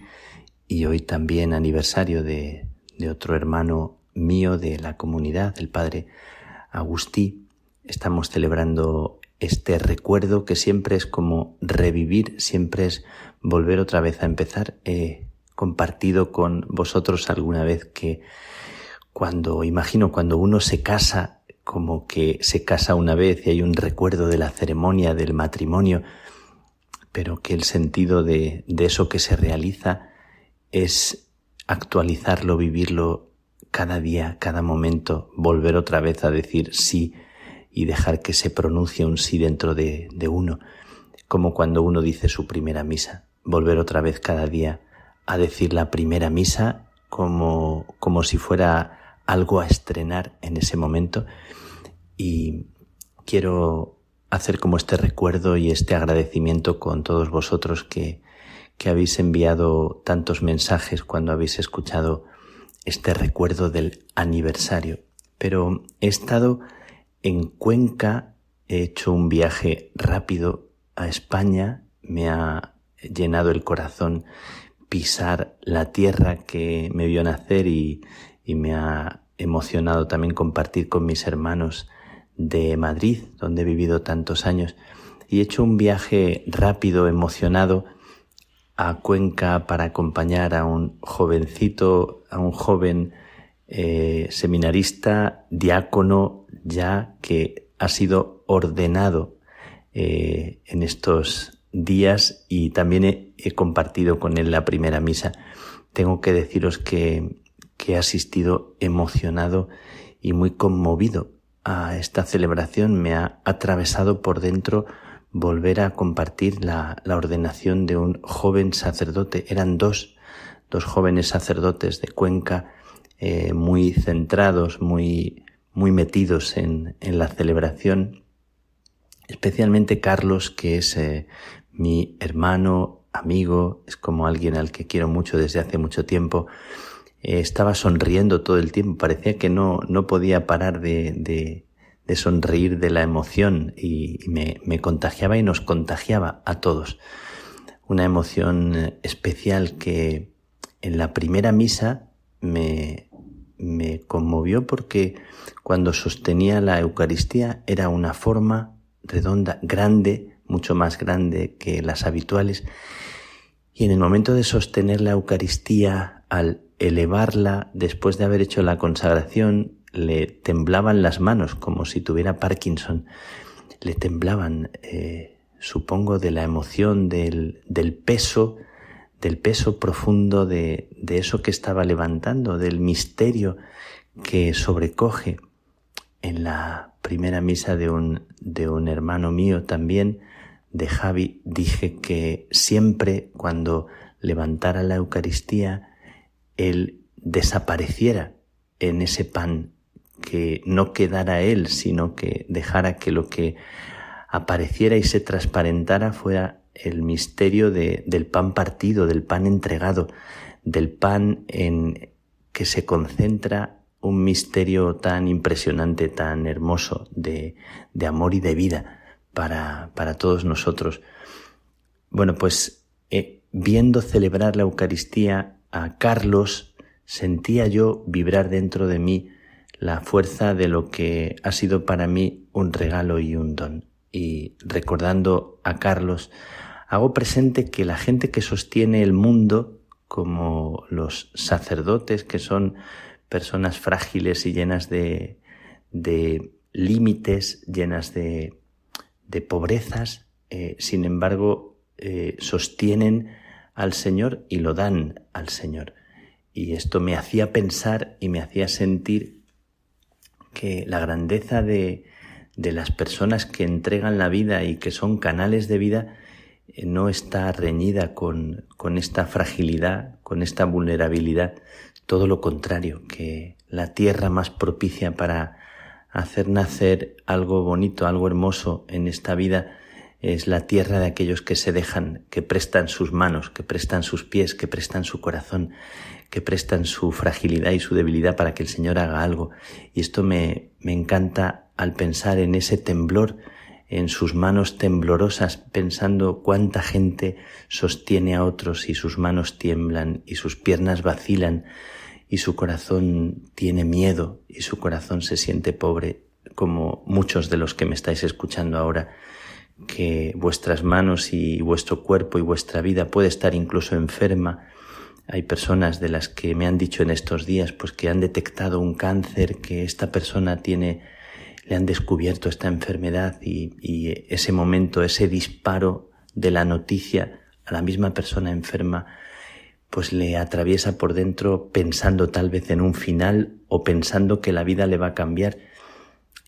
y hoy también aniversario de, otro hermano mío de la comunidad, el padre Agustí, estamos celebrando este recuerdo que siempre es como revivir, siempre es volver otra vez a empezar. He compartido con vosotros alguna vez que cuando, imagino, cuando uno se casa, como que se casa una vez y hay un recuerdo de la ceremonia del matrimonio, pero que el sentido de, de eso que se realiza es actualizarlo, vivirlo cada día, cada momento, volver otra vez a decir sí y dejar que se pronuncie un sí dentro de, de uno, como cuando uno dice su primera misa, volver otra vez cada día a decir la primera misa como, como si fuera algo a estrenar en ese momento y quiero hacer como este recuerdo y este agradecimiento con todos vosotros que, que habéis enviado tantos mensajes cuando habéis escuchado este recuerdo del aniversario. Pero he estado en Cuenca, he hecho un viaje rápido a España, me ha llenado el corazón pisar la tierra que me vio nacer y, y me ha emocionado también compartir con mis hermanos de Madrid, donde he vivido tantos años. Y he hecho un viaje rápido, emocionado, a Cuenca para acompañar a un jovencito, a un joven eh, seminarista, diácono, ya que ha sido ordenado eh, en estos días y también he, compartido con él la primera misa. Tengo que deciros que, he asistido emocionado y muy conmovido a esta celebración. Me ha atravesado por dentro volver a compartir la, ordenación de un joven sacerdote. Eran dos, dos jóvenes sacerdotes de Cuenca, eh, muy centrados, muy, muy metidos en, en, la celebración, especialmente Carlos, que es eh, mi hermano, amigo, es como alguien al que quiero mucho desde hace mucho tiempo. Eh, estaba sonriendo todo el tiempo, parecía que no, no podía parar de, de, de sonreír de la emoción y, me, me contagiaba y nos contagiaba a todos. Una emoción especial que en la primera misa me, me conmovió porque cuando sostenía la Eucaristía era una forma redonda, grande, mucho más grande que las habituales. Y en el momento de sostener la Eucaristía, al elevarla después de haber hecho la consagración, le temblaban las manos como si tuviera Parkinson, le temblaban, eh, supongo, de la emoción, del, del peso, del peso profundo de, de eso que estaba levantando, del misterio que sobrecoge. En la primera misa de un, de un hermano mío también, de Javi, dije que siempre cuando levantara la Eucaristía, él desapareciera en ese pan, que no quedara Él, sino que dejara que lo que apareciera y se transparentara fuera el misterio del pan partido, del pan entregado, del pan en que se concentra un misterio tan impresionante, tan hermoso de, de amor y de vida para, para, todos nosotros. Bueno, pues eh, viendo celebrar la Eucaristía a Carlos, sentía yo vibrar dentro de mí la fuerza de lo que ha sido para mí un regalo y un don. Y recordando a Carlos, hago presente que la gente que sostiene el mundo, como los sacerdotes, que son personas frágiles y llenas de, de límites, llenas de, de pobrezas, eh, sin embargo, eh, sostienen al Señor y lo dan al Señor. Y esto me hacía pensar y me hacía sentir que la grandeza de, de las personas que entregan la vida y que son canales de vida eh, no está reñida con, con esta fragilidad, con esta vulnerabilidad, todo lo contrario, que la tierra más propicia para hacer nacer algo bonito, algo hermoso en esta vida es la tierra de aquellos que se dejan, que prestan sus manos, que prestan sus pies, que prestan su corazón, que prestan su fragilidad y su debilidad para que el Señor haga algo. Y esto me, me encanta al pensar en ese temblor, en sus manos temblorosas, pensando cuánta gente sostiene a otros y sus manos tiemblan y sus piernas vacilan y su corazón tiene miedo y su corazón se siente pobre, como muchos de los que me estáis escuchando ahora, que vuestras manos y vuestro cuerpo y vuestra vida puede estar incluso enferma. Hay personas de las que me han dicho en estos días, pues que han detectado un cáncer, que esta persona tiene le han descubierto esta enfermedad y, ese momento, ese disparo de la noticia a la misma persona enferma, pues le atraviesa por dentro pensando tal vez en un final o pensando que la vida le va a cambiar.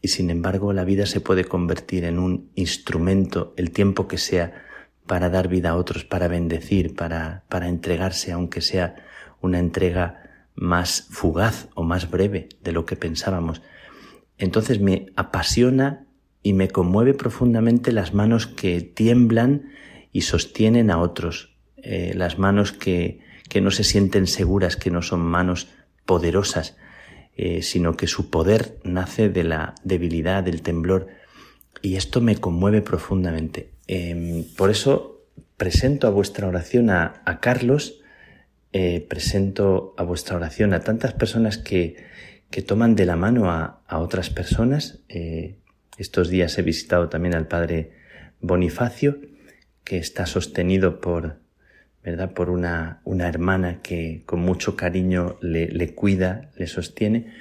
Y sin embargo la vida se puede convertir en un instrumento el tiempo que sea para dar vida a otros, para bendecir, para, para entregarse, aunque sea una entrega más fugaz o más breve de lo que pensábamos entonces me apasiona y me conmueve profundamente las manos que tiemblan y sostienen a otros, eh, las manos que, que, no se sienten seguras, que no son manos poderosas, eh, sino que su poder nace de la debilidad, del temblor. Y esto me conmueve profundamente. Em, por eso presento a vuestra oración a, Carlos, eh, presento a vuestra oración a tantas personas que, que toman de la mano a, otras personas. Eh, estos días he visitado también al padre Bonifacio, que está sostenido por, ¿verdad? por una, una hermana que con mucho cariño le, le cuida, le sostiene.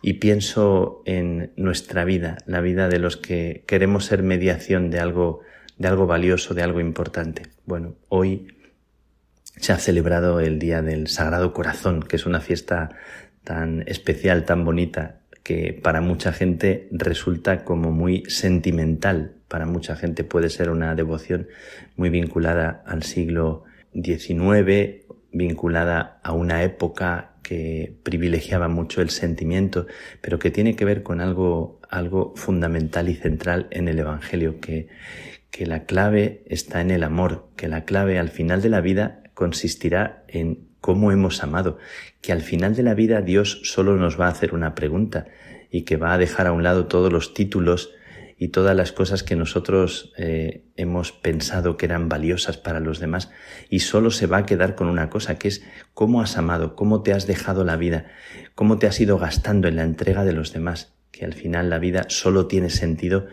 Y pienso en nuestra vida, la vida de los que queremos ser mediación de algo, de algo valioso, de algo importante. Bueno, hoy se ha celebrado el Día del Sagrado Corazón, que es una fiesta tan especial, tan bonita, que para mucha gente resulta como muy sentimental. Para mucha gente puede ser una devoción muy vinculada al siglo XIX, vinculada a una época que privilegiaba mucho el sentimiento, pero que tiene que ver con algo, algo fundamental y central en el Evangelio, que, que la clave está en el amor, que la clave al final de la vida consistirá en cómo hemos amado, que al final de la vida Dios solo nos va a hacer una pregunta y que va a dejar a un lado todos los títulos y todas las cosas que nosotros eh, hemos pensado que eran valiosas para los demás y solo se va a quedar con una cosa que es cómo has amado, cómo te has dejado la vida, cómo te has ido gastando en la entrega de los demás, que al final la vida solo tiene sentido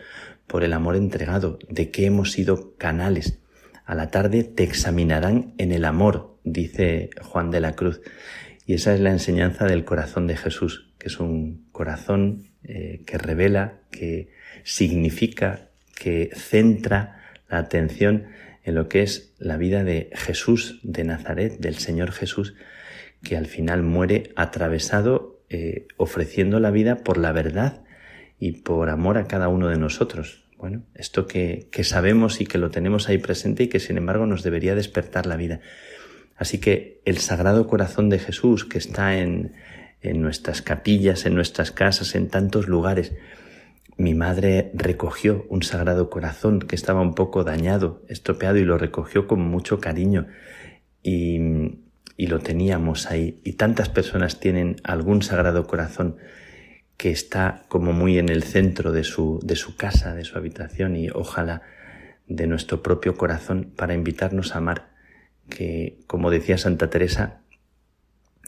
por el amor entregado, de que hemos sido canales. A la tarde te examinarán en el amor dice Juan de la Cruz. Y esa es la enseñanza del corazón de Jesús, que es un corazón eh, que revela, que significa, que centra la atención en lo que es la vida de Jesús de Nazaret, del Señor Jesús, que al final muere atravesado, eh, ofreciendo la vida por la verdad y por amor a cada uno de nosotros. Bueno, esto que, que sabemos y que lo tenemos ahí presente y que sin embargo nos debería despertar la vida. Así que el Sagrado Corazón de Jesús que está en, en nuestras capillas, en nuestras casas, en tantos lugares. Mi madre recogió un sagrado corazón que estaba un poco dañado, estropeado, y lo recogió con mucho cariño. Y, y lo teníamos ahí. Y tantas personas tienen algún sagrado corazón que está como muy en el centro de su, de su casa, de su habitación y ojalá de nuestro propio corazón para invitarnos a amar, que como decía Santa Teresa,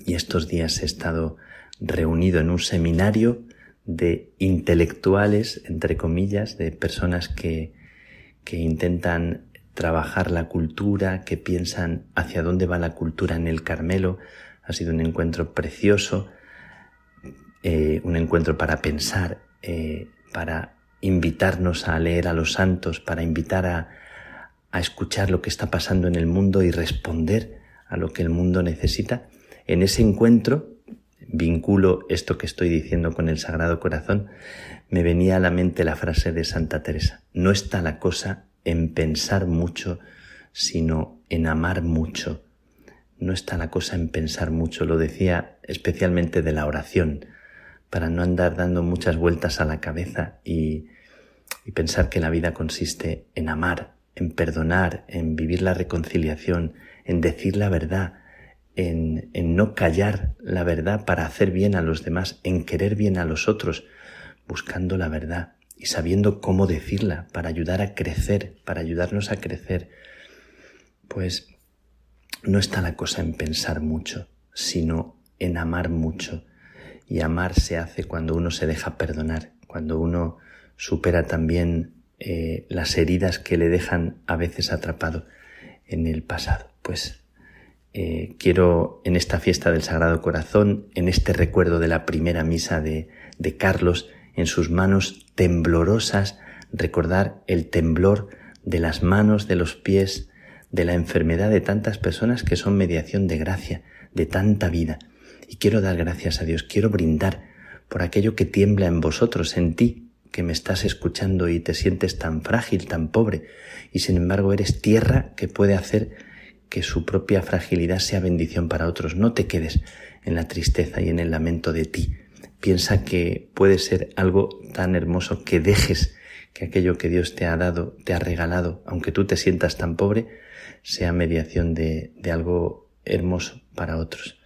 y estos días he estado reunido en un seminario de intelectuales, entre comillas, de personas que, que intentan trabajar la cultura, que piensan hacia dónde va la cultura en el Carmelo. Ha sido un encuentro precioso, eh, un encuentro para pensar, eh, para invitarnos a leer a los santos, para invitar a, a escuchar lo que está pasando en el mundo y responder a lo que el mundo necesita. En ese encuentro, vinculo esto que estoy diciendo con el Sagrado Corazón, me venía a la mente la frase de Santa Teresa, no está la cosa en pensar mucho, sino en amar mucho. No está la cosa en pensar mucho, lo decía especialmente de la oración, para no andar dando muchas vueltas a la cabeza y, y pensar que la vida consiste en amar, en perdonar, en vivir la reconciliación, en decir la verdad, en, no callar la verdad para hacer bien a los demás, en querer bien a los otros, buscando la verdad y sabiendo cómo decirla para ayudar a crecer, para ayudarnos a crecer, pues no está la cosa en pensar mucho, sino en amar mucho, y amar se hace cuando uno se deja perdonar, cuando uno supera también eh, las heridas que le dejan a veces atrapado en el pasado. Pues eh, quiero en esta fiesta del Sagrado Corazón, en este recuerdo de la primera misa de, de Carlos, en sus manos temblorosas, recordar el temblor de las manos, de los pies, de la enfermedad de tantas personas que son mediación de gracia, de tanta vida. Y quiero dar gracias a Dios, quiero brindar por aquello que tiembla en vosotros, en ti, que me estás escuchando y te sientes tan frágil, tan pobre, y sin embargo eres tierra que puede hacer que su propia fragilidad sea bendición para otros. No te quedes en la tristeza y en el lamento de ti. Piensa que puede ser algo tan hermoso que dejes que aquello que Dios te ha dado, te ha regalado, aunque tú te sientas tan pobre, sea mediación de, de algo hermoso para otros.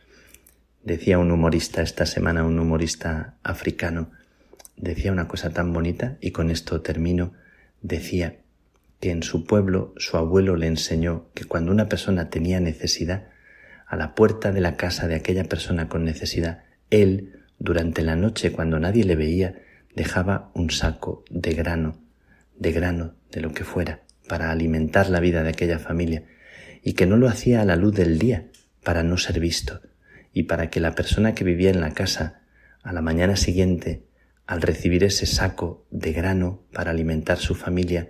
Decía un humorista esta semana, un humorista africano, decía una cosa tan bonita y con esto termino, decía en su pueblo su abuelo le enseñó que cuando una persona tenía necesidad, a la puerta de la casa de aquella persona con necesidad, él, durante la noche cuando nadie le veía, dejaba un saco de grano, de grano, de lo que fuera, para alimentar la vida de aquella familia, y que no lo hacía a la luz del día, para no ser visto, y para que la persona que vivía en la casa, a la mañana siguiente, al recibir ese saco de grano para alimentar su familia,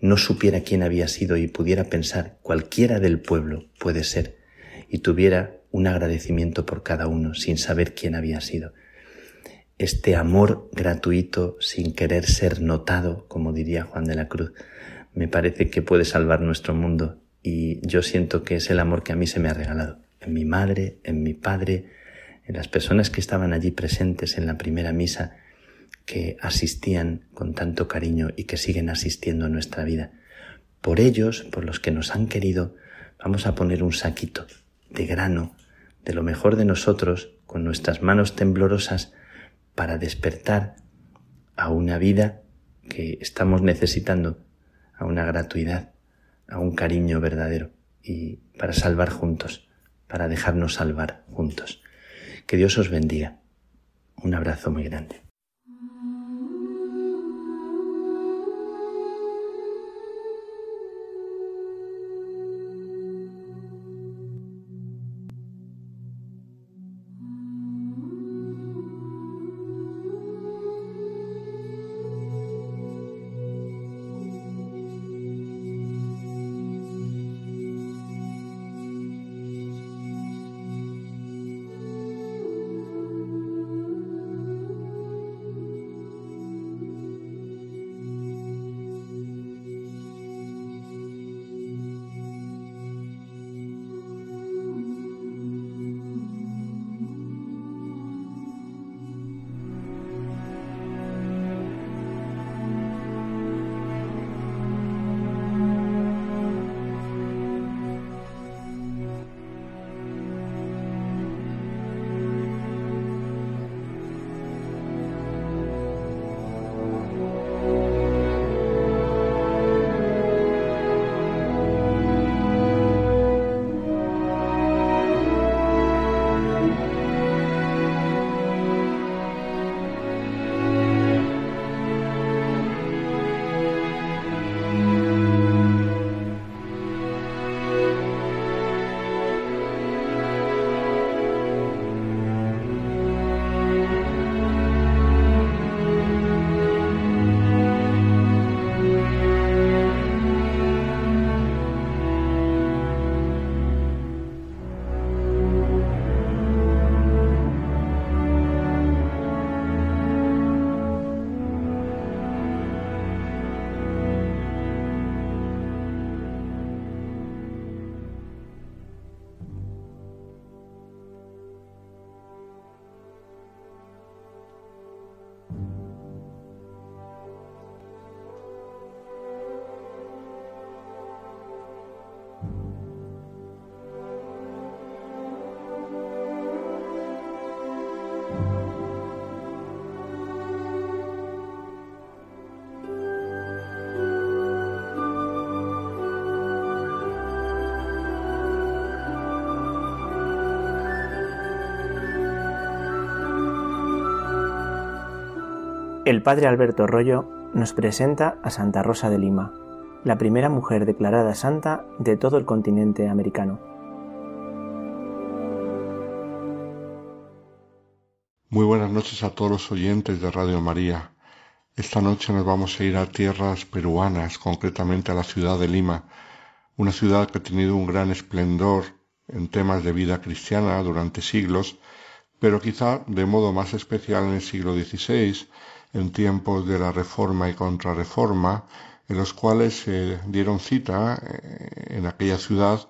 no supiera quién había sido y pudiera pensar cualquiera del pueblo puede ser, y tuviera un agradecimiento por cada uno sin saber quién había sido. Este amor gratuito sin querer ser notado, como diría Juan de la Cruz, me parece que puede salvar nuestro mundo y yo siento que es el amor que a mí se me ha regalado en mi madre, en mi padre, en las personas que estaban allí presentes en la primera misa, que asistían con tanto cariño y que siguen asistiendo en nuestra vida. Por ellos, por los que nos han querido, vamos a poner un saquito de grano, de lo mejor de nosotros, con nuestras manos temblorosas, para despertar a una vida que estamos necesitando, a una gratuidad, a un cariño verdadero y para salvar juntos para dejarnos salvar juntos. Que Dios os bendiga. Un abrazo muy grande. El padre Alberto Rollo nos presenta a Santa Rosa de Lima, la primera mujer declarada santa de todo el continente americano. Muy buenas noches a todos los oyentes de Radio María. Esta noche nos vamos a ir a tierras peruanas, concretamente a la ciudad de Lima, una ciudad que ha tenido un gran esplendor en temas de vida cristiana durante siglos, pero quizá de modo más especial en el siglo XVI, en tiempos de la Reforma y Contrarreforma, en los cuales se dieron cita eh, en aquella ciudad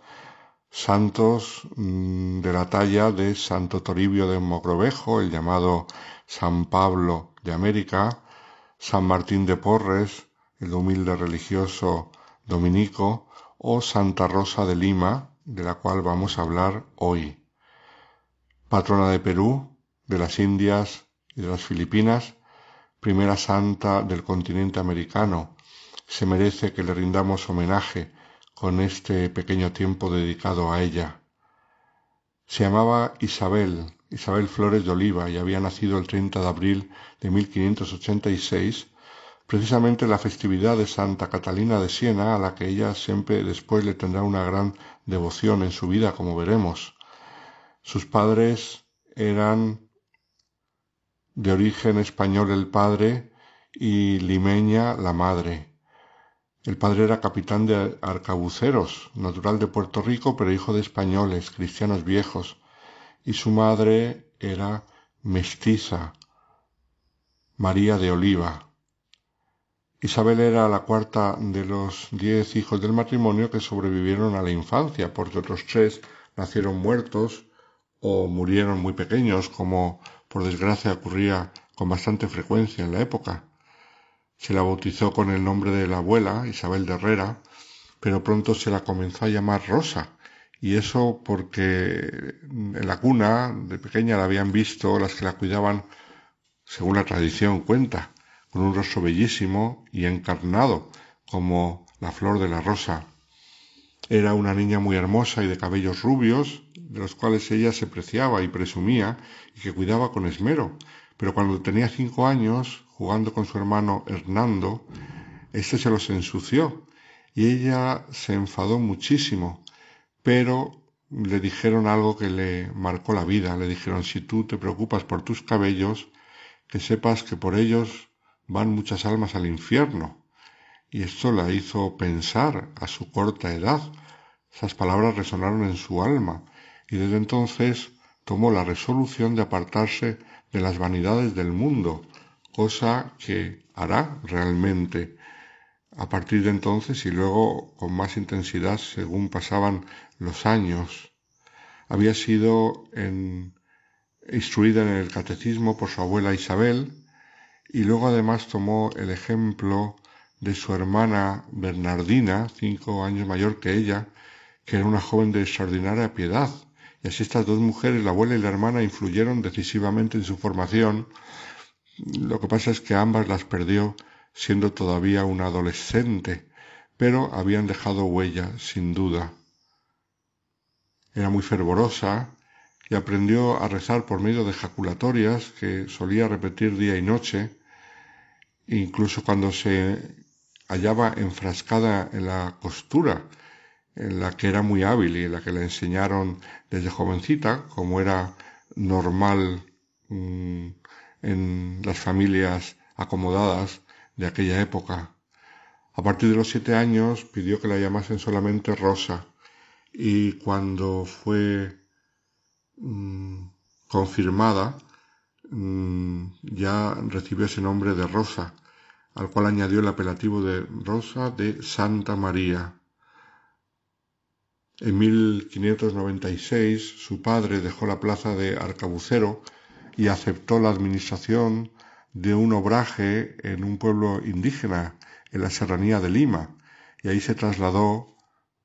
santos mm, de la talla de Santo Toribio de Mogrovejo, el llamado San Pablo de América, San Martín de Porres, el humilde religioso dominico, o Santa Rosa de Lima, de la cual vamos a hablar hoy. Patrona de Perú, de las Indias y de las Filipinas, primera santa del continente americano, se merece que le rindamos homenaje con este pequeño tiempo dedicado a ella. Se llamaba Isabel, Isabel Flores de Oliva y había nacido el 30 de abril de 1586, precisamente la festividad de Santa Catalina de Siena, a la que ella siempre después le tendrá una gran devoción en su vida, como veremos. Sus padres eran de origen español el padre y limeña la madre. El padre era capitán de arcabuceros, natural de Puerto Rico, pero hijo de españoles, cristianos viejos, y su madre era mestiza, María de Oliva. Isabel era la cuarta de los diez hijos del matrimonio que sobrevivieron a la infancia, porque otros tres nacieron muertos o murieron muy pequeños, como por desgracia ocurría con bastante frecuencia en la época. Se la bautizó con el nombre de la abuela, Isabel de Herrera, pero pronto se la comenzó a llamar Rosa, y eso porque en la cuna de pequeña la habían visto las que la cuidaban, según la tradición cuenta, con un rostro bellísimo y encarnado como la flor de la rosa. Era una niña muy hermosa y de cabellos rubios, de los cuales ella se preciaba y presumía y que cuidaba con esmero, pero cuando tenía cinco años, jugando con su hermano Hernando, éste se los ensució y ella se enfadó muchísimo pero le dijeron algo que le marcó la vida. Le dijeron, si tú te preocupas por tus cabellos, que sepas que por ellos van muchas almas al infierno. Y esto la hizo pensar a su corta edad. Esas palabras resonaron en su alma y desde entonces tomó la resolución de apartarse de las vanidades del mundo, cosa que hará realmente a partir de entonces y luego con más intensidad según pasaban los años. Había sido instruida en el catecismo por su abuela Isabel y luego además tomó el ejemplo de su hermana Bernardina, cinco años mayor que ella, que era una joven de extraordinaria piedad. Y así estas dos mujeres, la abuela y la hermana, influyeron decisivamente en su formación. Lo que pasa es que ambas las perdió siendo todavía una adolescente, pero habían dejado huella, sin duda. Era muy fervorosa y aprendió a rezar por medio de ejaculatorias que solía repetir día y noche, incluso cuando se hallaba enfrascada en la costura, en la que era muy hábil y en la que le enseñaron desde jovencita, como era normal mm, en las familias acomodadas de aquella época. A partir de los siete años pidió que la llamasen solamente Rosa y cuando fue mm, confirmada mm, ya recibió ese nombre de Rosa, al cual añadió el apelativo de Rosa de Santa María. En 1596 su padre dejó la plaza de arcabucero y aceptó la administración de un obraje en un pueblo indígena en la serranía de Lima y ahí se trasladó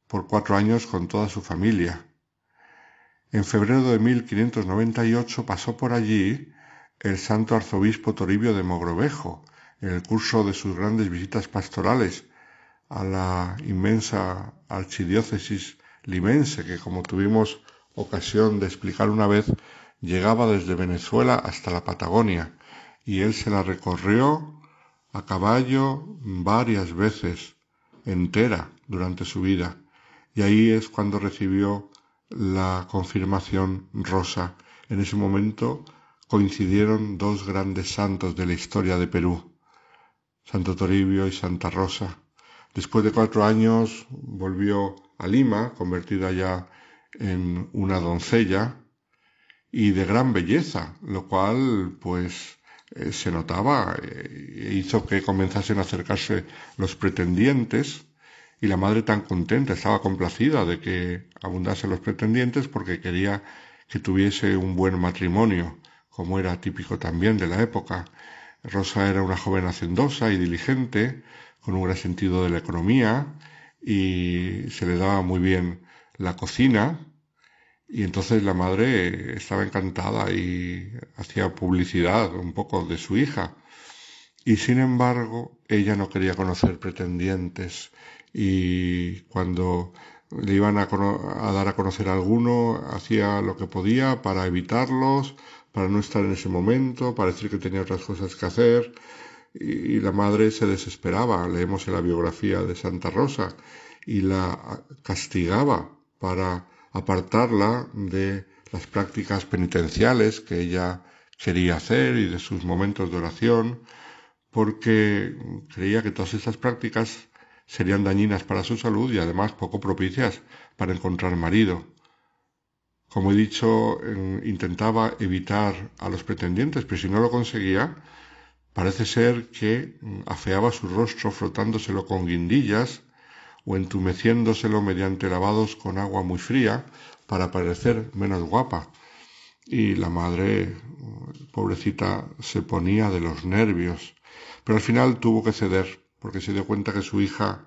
por cuatro años con toda su familia. En febrero de 1598 pasó por allí el santo arzobispo Toribio de Mogrovejo en el curso de sus grandes visitas pastorales a la inmensa archidiócesis limense que como tuvimos ocasión de explicar una vez llegaba desde Venezuela hasta la Patagonia y él se la recorrió a caballo varias veces, entera, durante su vida. Y ahí es cuando recibió la confirmación rosa. En ese momento coincidieron dos grandes santos de la historia de Perú, Santo Toribio y Santa Rosa. Después de cuatro años volvió a Lima, convertida ya en una doncella y de gran belleza, lo cual pues eh, se notaba e hizo que comenzasen a acercarse los pretendientes y la madre tan contenta, estaba complacida de que abundasen los pretendientes porque quería que tuviese un buen matrimonio, como era típico también de la época. Rosa era una joven hacendosa y diligente, con un gran sentido de la economía, y se le daba muy bien la cocina, y entonces la madre estaba encantada y hacía publicidad un poco de su hija. Y sin embargo, ella no quería conocer pretendientes y cuando le iban a, dar a conocer a alguno, hacía lo que podía para evitarlos, para no estar en ese momento, para decir que tenía otras cosas que hacer. Y, la madre se desesperaba, leemos en la biografía de Santa Rosa, y la castigaba para apartarla de las prácticas penitenciales que ella quería hacer y de sus momentos de oración, porque creía que todas estas prácticas serían dañinas para su salud y además poco propicias para encontrar marido. Como he dicho, intentaba evitar a los pretendientes, pero si no lo conseguía, parece ser que mm, afeaba su rostro frotándoselo con guindillas o entumeciéndoselo mediante lavados con agua muy fría para parecer menos guapa. Y la madre, pobrecita, se ponía de los nervios. Pero al final tuvo que ceder, porque se dio cuenta que su hija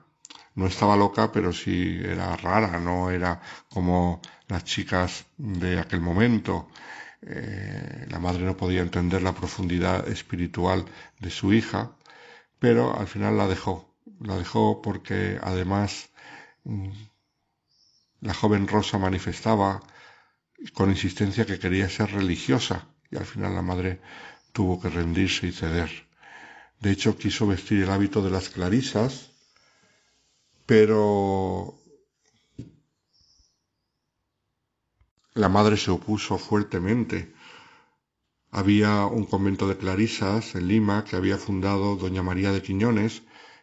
no estaba loca, pero sí era rara, no era como las chicas de aquel momento. Eh, la madre no podía entender la profundidad espiritual de su hija, pero al final la dejó la dejó porque además mm, la joven Rosa manifestaba con insistencia que quería ser religiosa y al final la madre tuvo que rendirse y ceder. De hecho, quiso vestir el hábito de las clarisas, pero la madre se opuso fuertemente. Había un convento de clarisas en Lima que había fundado doña María de Quiñones,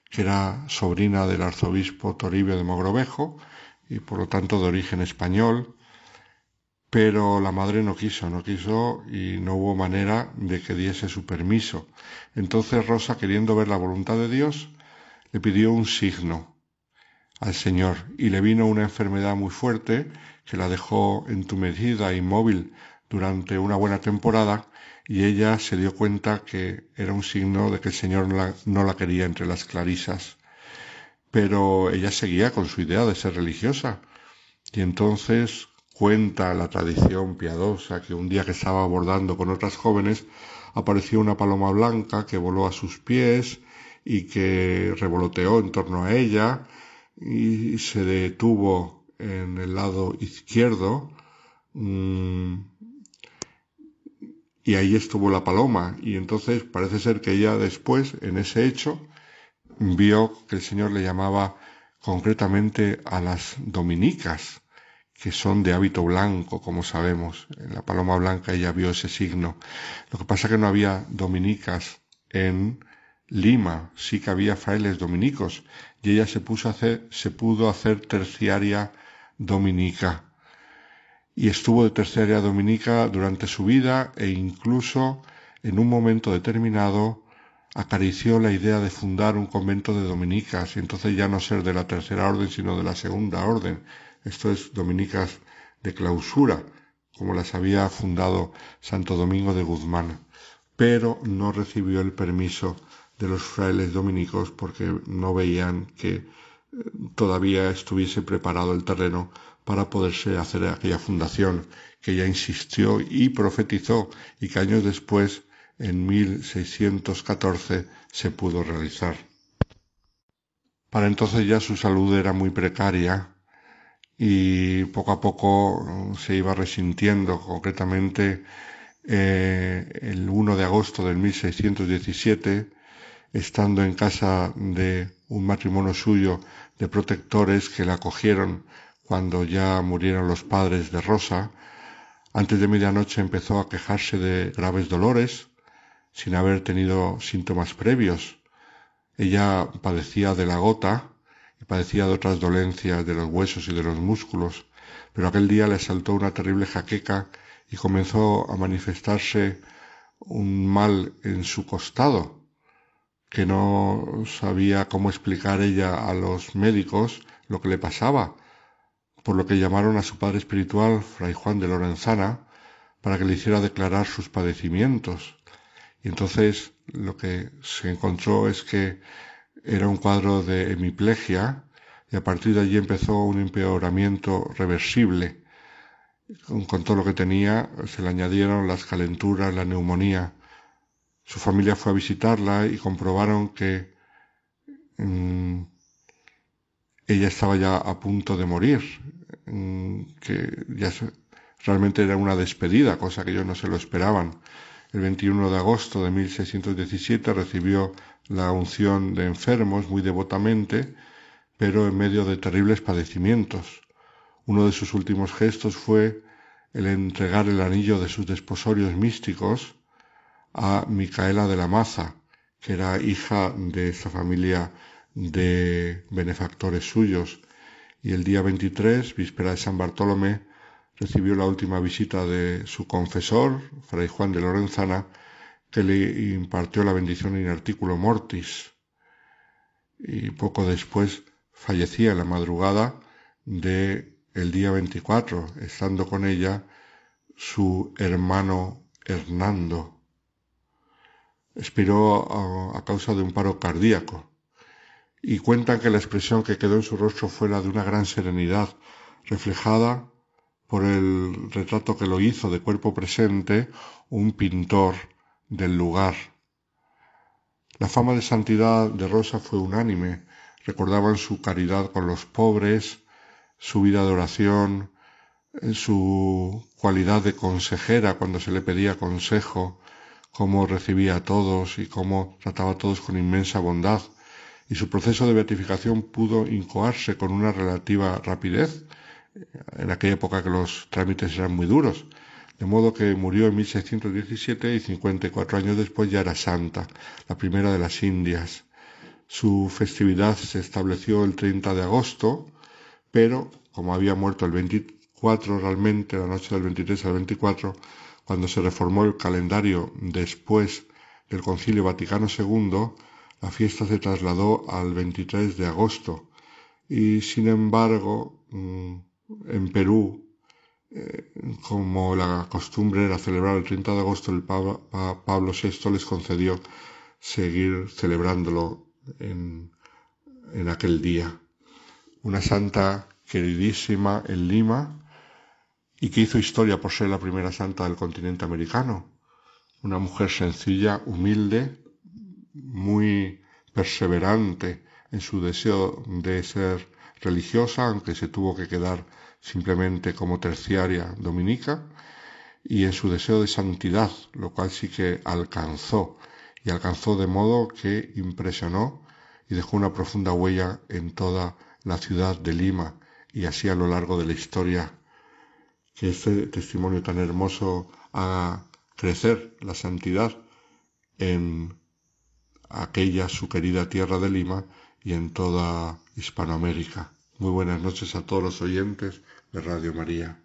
que era sobrina del arzobispo Toribio de Mogrovejo y por lo tanto de origen español, pero la madre no quiso, no quiso y no hubo manera de que diese su permiso. Entonces Rosa, queriendo ver la voluntad de Dios, le pidió un signo al Señor y le vino una enfermedad muy fuerte que la dejó entumecida, inmóvil durante una buena temporada y ella se dio cuenta que era un signo de que el Señor no la, quería entre las clarisas. Pero ella seguía con su idea de ser religiosa. Y entonces cuenta la tradición piadosa que un día que estaba abordando con otras jóvenes apareció una paloma blanca que voló a sus pies y que revoloteó en torno a ella y se detuvo en el lado izquierdo mm, y ahí estuvo la paloma. Y entonces parece ser que ella después, en ese hecho, vio que el Señor le llamaba concretamente a las dominicas, que son de hábito blanco, como sabemos. En la paloma blanca ella vio ese signo. Lo que pasa que no había dominicas en Lima, sí que había frailes dominicos, y ella se puso a hacer, se pudo hacer terciaria dominica. Y estuvo de tercera dominica durante su vida e incluso en un momento determinado acarició la idea de fundar un convento de dominicas. Y entonces ya no ser de la tercera orden sino de la segunda orden. Esto es dominicas de clausura, como las había fundado Santo Domingo de Guzmán, pero no recibió el permiso de los frailes dominicos porque no veían que todavía estuviese preparado el terreno para poderse hacer aquella fundación que ella insistió y profetizó y que años después, en 1614, se pudo realizar. Para entonces ya su salud era muy precaria y poco a poco se iba resintiendo. Concretamente eh, el 1 de agosto del 1617, estando en casa de un matrimonio suyo de protectores que la acogieron cuando ya murieron los padres de Rosa, antes de medianoche empezó a quejarse de graves dolores, sin haber tenido síntomas previos. Ella padecía de la gota y padecía de otras dolencias de los huesos y de los músculos, pero aquel día le saltó una terrible jaqueca y comenzó a manifestarse un mal en su costado, que no sabía cómo explicar ella a los médicos lo que le pasaba, por lo que llamaron a su padre espiritual, Fray Juan de Lorenzana, para que le hiciera declarar sus padecimientos. Y entonces lo que se encontró es que era un cuadro de hemiplegia y a partir de allí empezó un empeoramiento reversible. Con todo lo que tenía se le añadieron las calenturas, la neumonía. Su familia fue a visitarla y comprobaron que mm, ella estaba ya a punto de morir, mm, que ya realmente era una despedida, cosa que ellos no se lo esperaban. El 21 de agosto de 1617 recibió la unción de enfermos muy devotamente, pero en medio de terribles padecimientos. Uno de sus últimos gestos fue el entregar el anillo de sus desposorios místicos a Micaela de la Maza, que era hija de esta familia de benefactores suyos, y el día 23, víspera de San Bartolomé, recibió la última visita de su confesor, Fray Juan de Lorenzana, que le impartió la bendición in articulo mortis. Y poco después fallecía en la madrugada de el día 24, estando con ella su hermano Hernando. Expiró a, causa de un paro cardíaco y cuentan que la expresión que quedó en su rostro fue la de una gran serenidad, reflejada por el retrato que lo hizo de cuerpo presente un pintor del lugar. La fama de santidad de Rosa fue unánime. Recordaban su caridad con los pobres, su vida de oración, su cualidad de consejera cuando se le pedía consejo, cómo recibía a todos y cómo trataba a todos con inmensa bondad, y su proceso de beatificación pudo incoarse con una relativa rapidez, en aquella época que los trámites eran muy duros, de modo que murió en 1617 y 54 años después ya era santa, la primera de las Indias. Su festividad se estableció el 30 de agosto, pero como había muerto el 24 realmente, la noche del 23 al 24, cuando se reformó el calendario después del Concilio Vaticano II, la fiesta se trasladó al 23 de agosto y sin embargo mm, en Perú eh, como la costumbre era celebrar el 30 de agosto, el Pablo VI les concedió seguir celebrándolo en, en aquel día. Una santa queridísima en Lima y que hizo historia por ser la primera santa del continente americano. Una mujer sencilla, humilde, muy perseverante en su deseo de ser religiosa, aunque se tuvo que quedar simplemente como terciaria dominica, y en su deseo de santidad, lo cual sí que alcanzó, y alcanzó de modo que impresionó y dejó una profunda huella en toda la ciudad de Lima y así a lo largo de la historia. Que este testimonio tan hermoso haga crecer la santidad en aquella su querida tierra de Lima y en toda Hispanoamérica. Muy buenas noches a todos los oyentes de Radio María.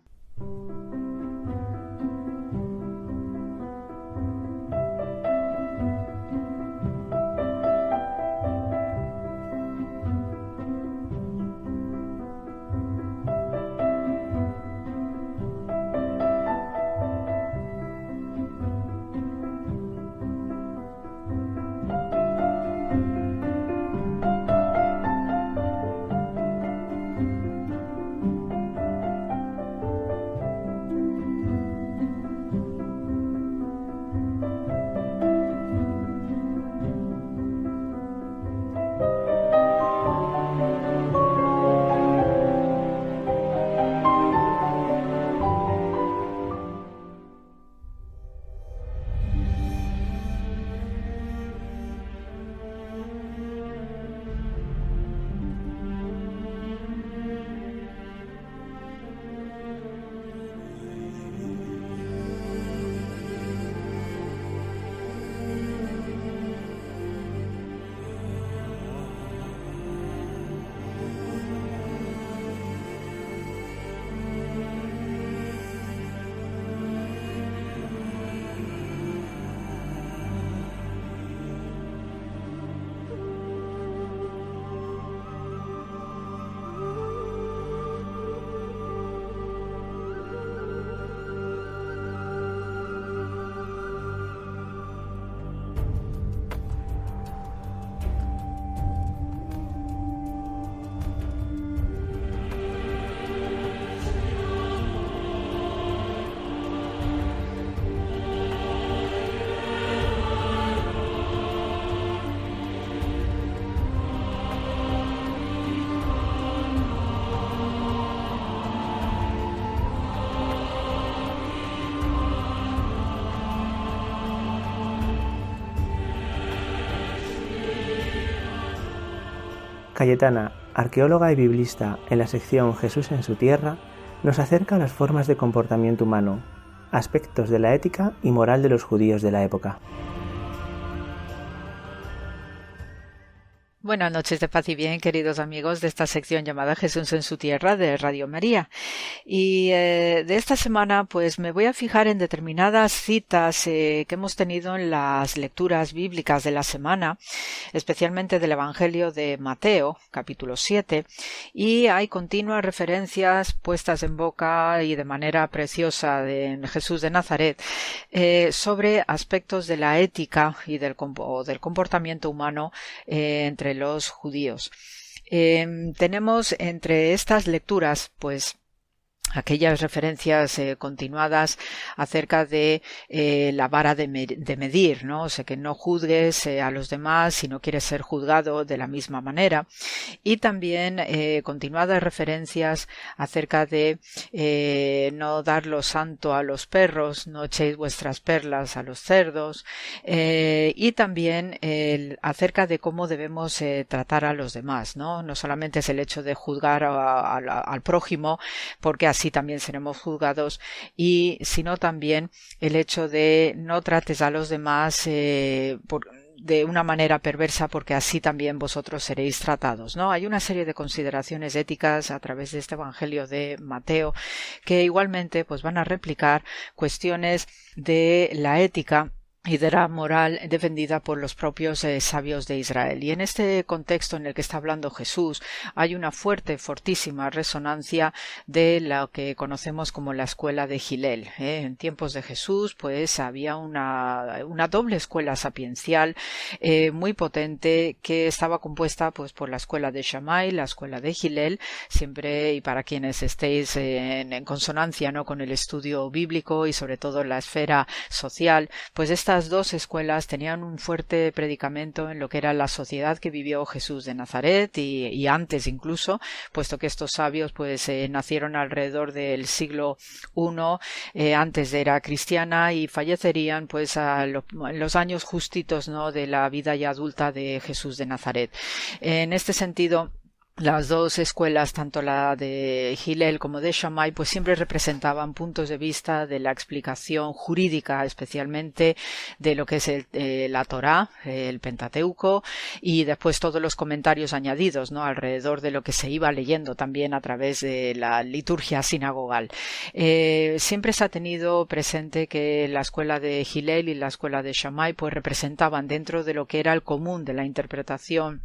Cayetana, arqueóloga y biblista en la sección Jesús en su tierra, nos acerca a las formas de comportamiento humano, aspectos de la ética y moral de los judíos de la época. Buenas noches de paz y bien, queridos amigos de esta sección llamada Jesús en su tierra de Radio María. Y eh, de esta semana, pues me voy a fijar en determinadas citas eh, que hemos tenido en las lecturas bíblicas de la semana, especialmente del Evangelio de Mateo, capítulo 7, y hay continuas referencias puestas en boca y de manera preciosa de Jesús de Nazaret eh, sobre aspectos de la ética y del, del comportamiento humano entre los judíos. Em, tenemos entre estas lecturas, pues, aquellas referencias eh, continuadas acerca de eh, la vara de, medir, ¿no? O sea, que no juzgues eh, a los demás si no quieres ser juzgado de la misma manera. Y también continuadas referencias acerca de no dar lo santo a los perros, no echéis vuestras perlas a los cerdos. y también acerca de cómo debemos tratar a los demás, ¿no? No solamente es el hecho de juzgar al prójimo, porque así también seremos juzgados y sino también el hecho de no trates a los demás eh, de una manera perversa porque así también vosotros seréis tratados, ¿no? Hay una serie de consideraciones éticas a través de este evangelio de Mateo que igualmente pues van a replicar cuestiones de la ética y de la moral defendida por los propios eh, sabios de Israel. Y en este contexto en el que está hablando Jesús hay una fuerte, fortísima resonancia de lo que conocemos como la escuela de Gilel. ¿eh? En tiempos de Jesús, pues había una, una doble escuela sapiencial eh, muy potente que estaba compuesta pues por la escuela de Shammai, la escuela de Gilel, siempre y para quienes estéis en, en consonancia ¿no? con el estudio bíblico y sobre todo la esfera social, pues esta estas dos escuelas tenían un fuerte predicamento en lo que era la sociedad que vivió Jesús de Nazaret y, antes incluso, puesto que estos sabios pues eh, nacieron alrededor del siglo I eh, antes de era cristiana y fallecerían pues a los años justitos no de la vida ya adulta de Jesús de Nazaret. En este sentido las dos escuelas, tanto la de Hillel como de Shammai, pues siempre representaban puntos de vista de la explicación jurídica, especialmente de lo que es eh, la Torá, el Pentateuco, y después todos los comentarios añadidos, ¿no? Alrededor de lo que se iba leyendo también a través de la liturgia sinagogal. Eh, siempre se ha tenido presente que la escuela de Hillel y la escuela de Shammai, pues representaban dentro de lo que era el común de la interpretación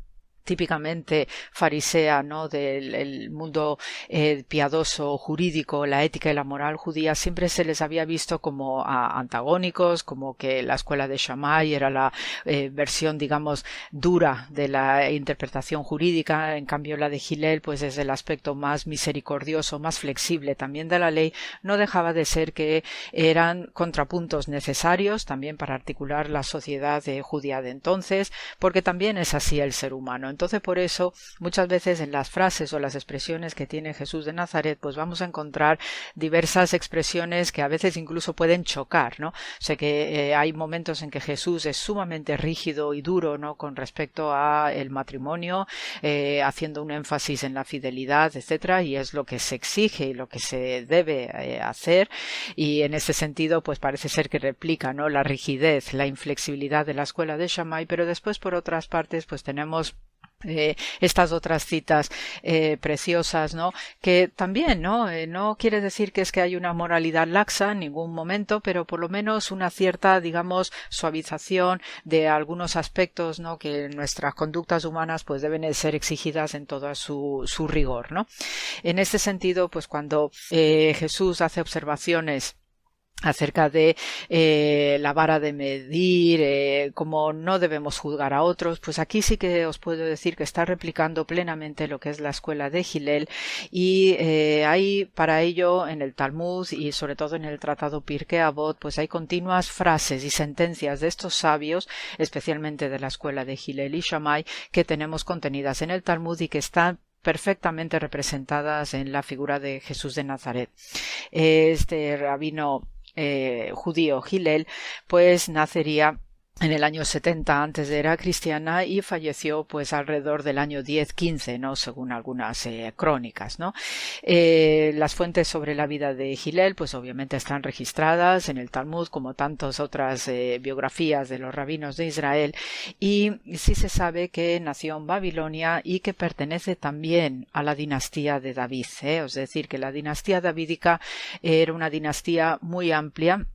típicamente farisea, ¿no? del mundo eh, piadoso, jurídico, la ética y la moral judía, siempre se les había visto como antagónicos, como que la escuela de Shammai era la eh, versión, digamos, dura de la interpretación jurídica, en cambio la de Gilel, pues desde el aspecto más misericordioso, más flexible también de la ley, no dejaba de ser que eran contrapuntos necesarios también para articular la sociedad eh, judía de entonces, porque también es así el ser humano. Entonces, por eso, muchas veces en las frases o las expresiones que tiene Jesús de Nazaret, pues vamos a encontrar diversas expresiones que a veces incluso pueden chocar, ¿no? O sea que eh, hay momentos en que Jesús es sumamente rígido y duro, ¿no? Con respecto a el matrimonio, eh, haciendo un énfasis en la fidelidad, etcétera, y es lo que se exige y lo que se debe eh, hacer. Y en ese sentido, pues parece ser que replica, ¿no? La rigidez, la inflexibilidad de la escuela de Shammai, pero después, por otras partes, pues tenemos eh, estas otras citas eh, preciosas, ¿no? Que también, ¿no? Eh, no quiere decir que es que hay una moralidad laxa en ningún momento, pero por lo menos una cierta, digamos, suavización de algunos aspectos, ¿no? Que nuestras conductas humanas, pues deben ser exigidas en todo su, su rigor, ¿no? En este sentido, pues cuando Jesús hace observaciones acerca de eh, la vara de medir, eh, cómo no debemos juzgar a otros, pues aquí sí que os puedo decir que está replicando plenamente lo que es la escuela de Gilel y eh, hay para ello en el Talmud y sobre todo en el Tratado Pirkei Avot, pues hay continuas frases y sentencias de estos sabios, especialmente de la escuela de Gilel y Shammai, que tenemos contenidas en el Talmud y que están perfectamente representadas en la figura de Jesús de Nazaret. Este rabino eh, judío Gilel, pues nacería en el año 70 antes de era cristiana y falleció pues alrededor del año 10-15, ¿no? Según algunas eh, crónicas, ¿no? Eh, las fuentes sobre la vida de Gilel pues obviamente están registradas en el Talmud como tantas otras eh, biografías de los rabinos de Israel y sí se sabe que nació en Babilonia y que pertenece también a la dinastía de David, es decir que la dinastía davídica era una dinastía muy amplia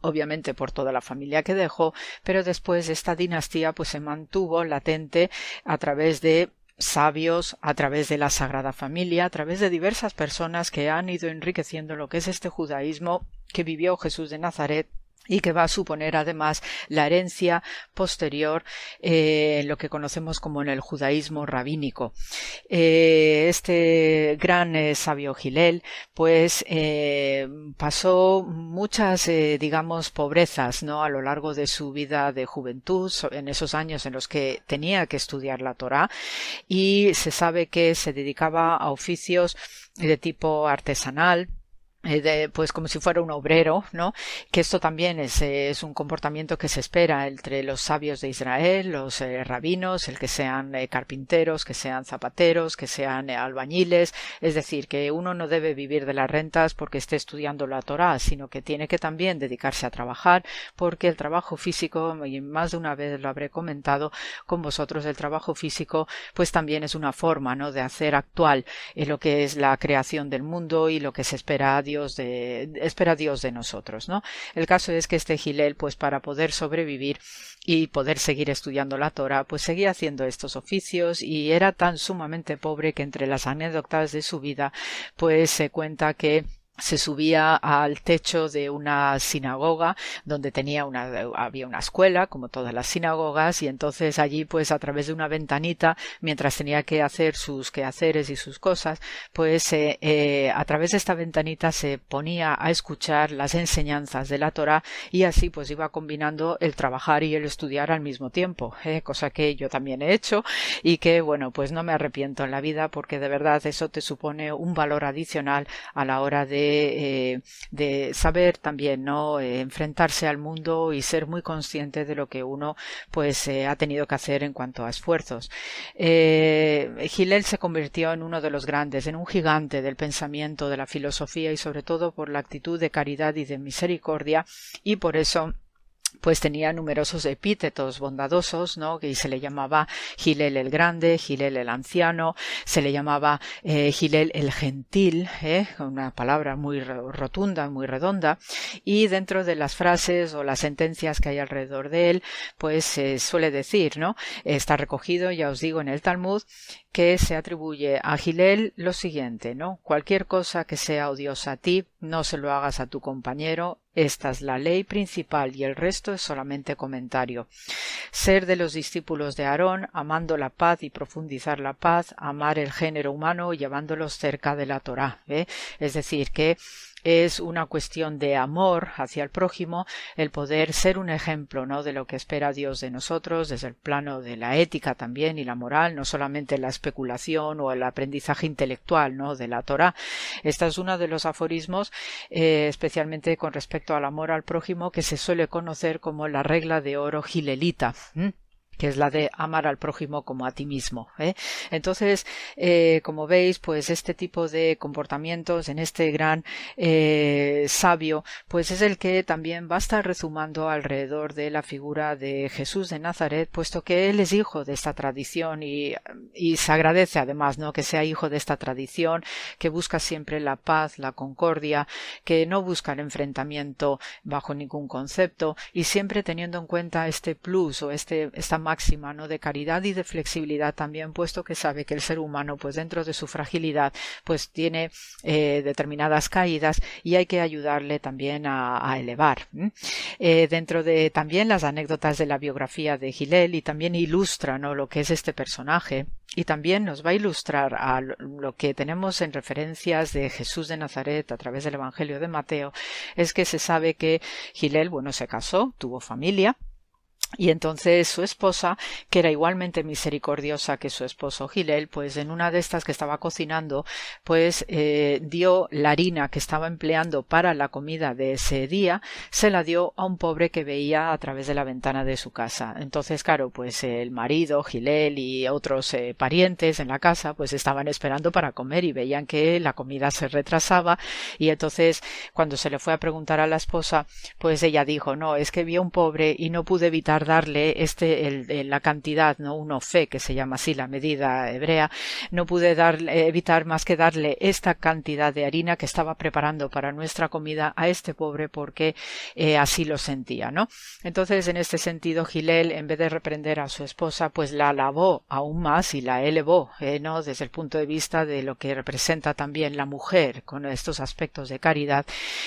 obviamente por toda la familia que dejó, pero después esta dinastía pues se mantuvo latente a través de sabios, a través de la Sagrada Familia, a través de diversas personas que han ido enriqueciendo lo que es este judaísmo que vivió Jesús de Nazaret y que va a suponer además la herencia posterior eh, lo que conocemos como en el judaísmo rabínico. Eh, este gran eh, sabio Gilel pues eh, pasó muchas digamos pobrezas no a lo largo de su vida de juventud en esos años en los que tenía que estudiar la Torá y se sabe que se dedicaba a oficios de tipo artesanal eh, pues como si fuera un obrero, ¿no? Que esto también es, es, un comportamiento que se espera entre los sabios de Israel, los eh, rabinos, el que sean eh, carpinteros, que sean zapateros, que sean albañiles, es decir, que uno no debe vivir de las rentas porque esté estudiando la Torá, sino que tiene que también dedicarse a trabajar, porque el trabajo físico, y más de una vez lo habré comentado con vosotros, el trabajo físico, pues también es una forma, ¿no? De hacer actual lo que es la creación del mundo y lo que se espera Dios de, espera Dios de nosotros, ¿no? El caso es que este Gilel, pues para poder sobrevivir y poder seguir estudiando la Torah, pues seguía haciendo estos oficios y era tan sumamente pobre que entre las anécdotas de su vida, pues se cuenta que se subía al techo de una sinagoga donde tenía una había una escuela como todas las sinagogas y entonces allí pues a través de una ventanita mientras tenía que hacer sus quehaceres y sus cosas pues eh, eh, a través de esta ventanita se ponía a escuchar las enseñanzas de la Torah y así pues iba combinando el trabajar y el estudiar al mismo tiempo ¿eh? cosa que yo también he hecho y que bueno pues no me arrepiento en la vida porque de verdad eso te supone un valor adicional a la hora de eh, de, saber también, ¿no? Eh, enfrentarse al mundo y ser muy consciente de lo que uno, pues, eh, ha tenido que hacer en cuanto a esfuerzos. Gilel se convirtió en uno de los grandes, en un gigante del pensamiento, de la filosofía y sobre todo por la actitud de caridad y de misericordia y por eso pues tenía numerosos epítetos bondadosos, ¿no? Y se le llamaba Gilel el Grande, Gilel el Anciano, se le llamaba eh, Gilel el Gentil, ¿eh? una palabra muy rotunda, muy redonda, y dentro de las frases o las sentencias que hay alrededor de él, pues se suele decir, ¿no? Está recogido, ya os digo, en el Talmud, que se atribuye a Gilel lo siguiente, ¿no? Cualquier cosa que sea odiosa a ti, no se lo hagas a tu compañero, esta es la ley principal y el resto es solamente comentario. Ser de los discípulos de Aarón, amando la paz y profundizar la paz, amar el género humano llevándolos cerca de la Torá. ¿eh? Es decir, que es una cuestión de amor hacia el prójimo, el poder ser un ejemplo, ¿no? de lo que espera Dios de nosotros, desde el plano de la ética también y la moral, no solamente la especulación o el aprendizaje intelectual, ¿no? de la Torah. Esta es uno de los aforismos, eh, especialmente con respecto al amor al prójimo, que se suele conocer como la regla de oro gilelita que es la de amar al prójimo como a ti mismo. ¿eh? Entonces, eh, como veis, pues este tipo de comportamientos en este gran eh, sabio, pues es el que también va a estar rezumando alrededor de la figura de Jesús de Nazaret, puesto que él es hijo de esta tradición y, y se agradece además, ¿no? Que sea hijo de esta tradición, que busca siempre la paz, la concordia, que no busca el enfrentamiento bajo ningún concepto y siempre teniendo en cuenta este plus o este, esta máxima ¿no? de caridad y de flexibilidad también, puesto que sabe que el ser humano, pues dentro de su fragilidad, pues tiene eh, determinadas caídas y hay que ayudarle también a, elevar. Eh, dentro de también las anécdotas de la biografía de Gilel y también ilustra lo que es este personaje y también nos va a ilustrar lo que tenemos en referencias de Jesús de Nazaret a través del Evangelio de Mateo, es que se sabe que Gilel, bueno, se casó, tuvo familia, y entonces su esposa, que era igualmente misericordiosa que su esposo Gilel, pues en una de estas que estaba cocinando, pues eh, dio la harina que estaba empleando para la comida de ese día, se la dio a un pobre que veía a través de la ventana de su casa. Entonces, claro, pues el marido, Gilel y otros eh, parientes en la casa, pues estaban esperando para comer y veían que la comida se retrasaba y entonces cuando se le fue a preguntar a la esposa, pues ella dijo, no, es que vi a un pobre y no pude evitar darle este, el, la cantidad, ¿no? Uno fe, que se llama así la medida hebrea, no pude dar, evitar más que darle esta cantidad de harina que estaba preparando para nuestra comida a este pobre porque eh, así lo sentía, ¿no? Entonces, en este sentido, Gilel, en vez de reprender a su esposa, pues la alabó aún más y la elevó, eh, ¿no? Desde el punto de vista de lo que representa también la mujer con estos aspectos de caridad.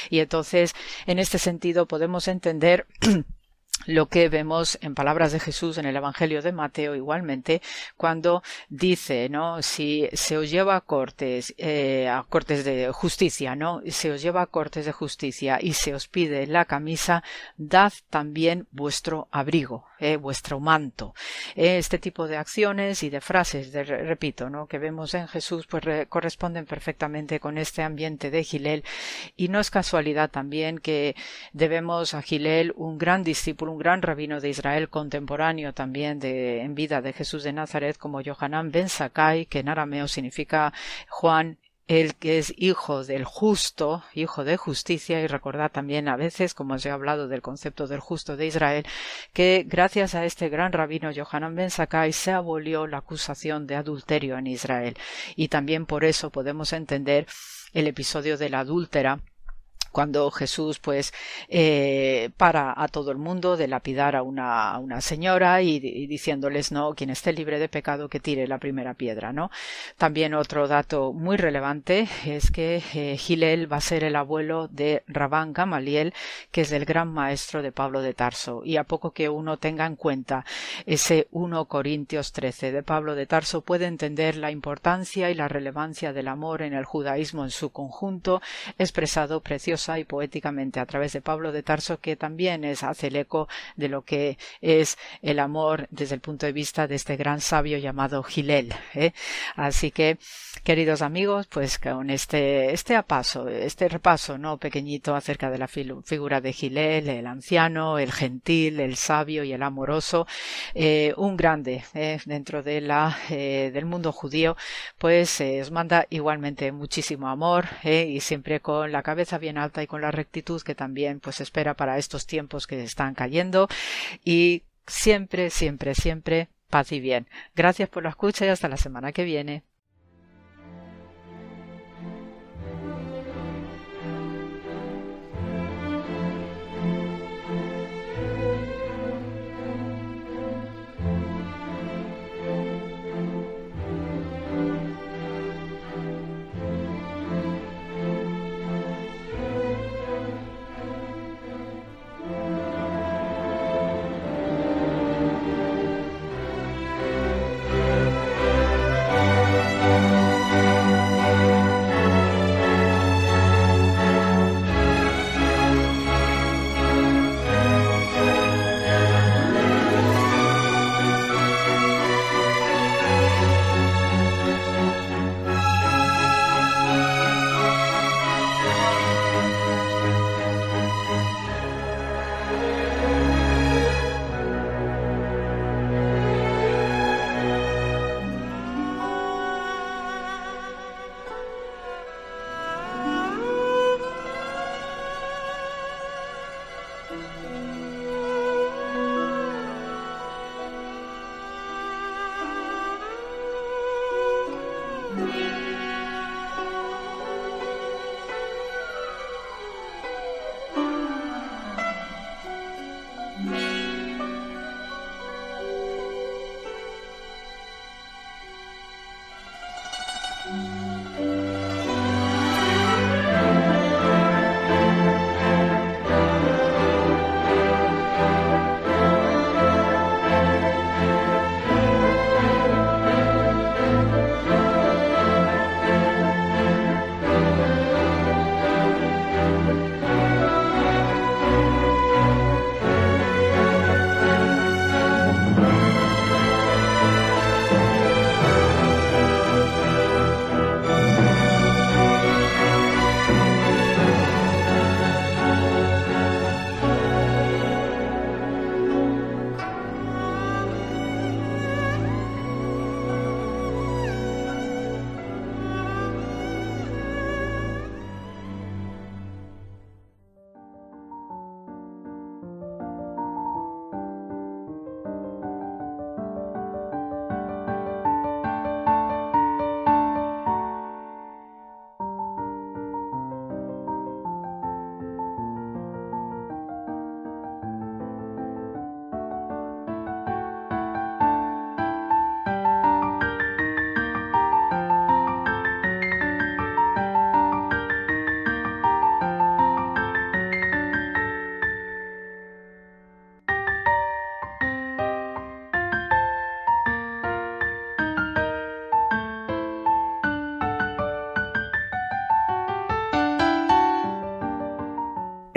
Y entonces, en este sentido, podemos entender <clears throat> lo que vemos en palabras de Jesús en el Evangelio de Mateo igualmente cuando dice no si se os lleva a cortes eh, a cortes de justicia no se os lleva a cortes de justicia y se os pide la camisa dad también vuestro abrigo eh, vuestro manto. Eh, este tipo de acciones y de frases de, repito no que vemos en Jesús pues corresponden perfectamente con este ambiente de Gilel. Y no es casualidad también que debemos a Gilel un gran discípulo un gran rabino de Israel contemporáneo también de, en vida de Jesús de Nazaret como Yohanan ben Sakai, que en arameo significa Juan el que es hijo del justo, hijo de justicia, y recordad también a veces, como os he hablado del concepto del justo de Israel, que gracias a este gran rabino Yohanan ben Sakai se abolió la acusación de adulterio en Israel. Y también por eso podemos entender el episodio de la adúltera cuando Jesús pues eh, para a todo el mundo de lapidar a una, una señora y, diciéndoles no quien esté libre de pecado que tire la primera piedra no también otro dato muy relevante es que eh, Gilel va a ser el abuelo de Rabán Gamaliel que es el gran maestro de Pablo de Tarso. Y a poco que uno tenga en cuenta ese 1 Corintios 13 de Pablo de Tarso puede entender la importancia y la relevancia del amor en el judaísmo en su conjunto expresado precioso y poéticamente a través de Pablo de Tarso, que también es, hace el eco de lo que es el amor desde el punto de vista de este gran sabio llamado Gilel. ¿eh? Así que, queridos amigos, pues con este, este apaso, este repaso, ¿no? Pequeñito acerca de la figura de Gilel, el anciano, el gentil, el sabio y el amoroso, eh, un grande ¿eh? dentro de la, del mundo judío, pues os manda igualmente muchísimo amor y siempre con la cabeza bien alta y con la rectitud que también pues espera para estos tiempos que están cayendo y siempre, siempre, siempre paz y bien. Gracias por la escucha y hasta la semana que viene.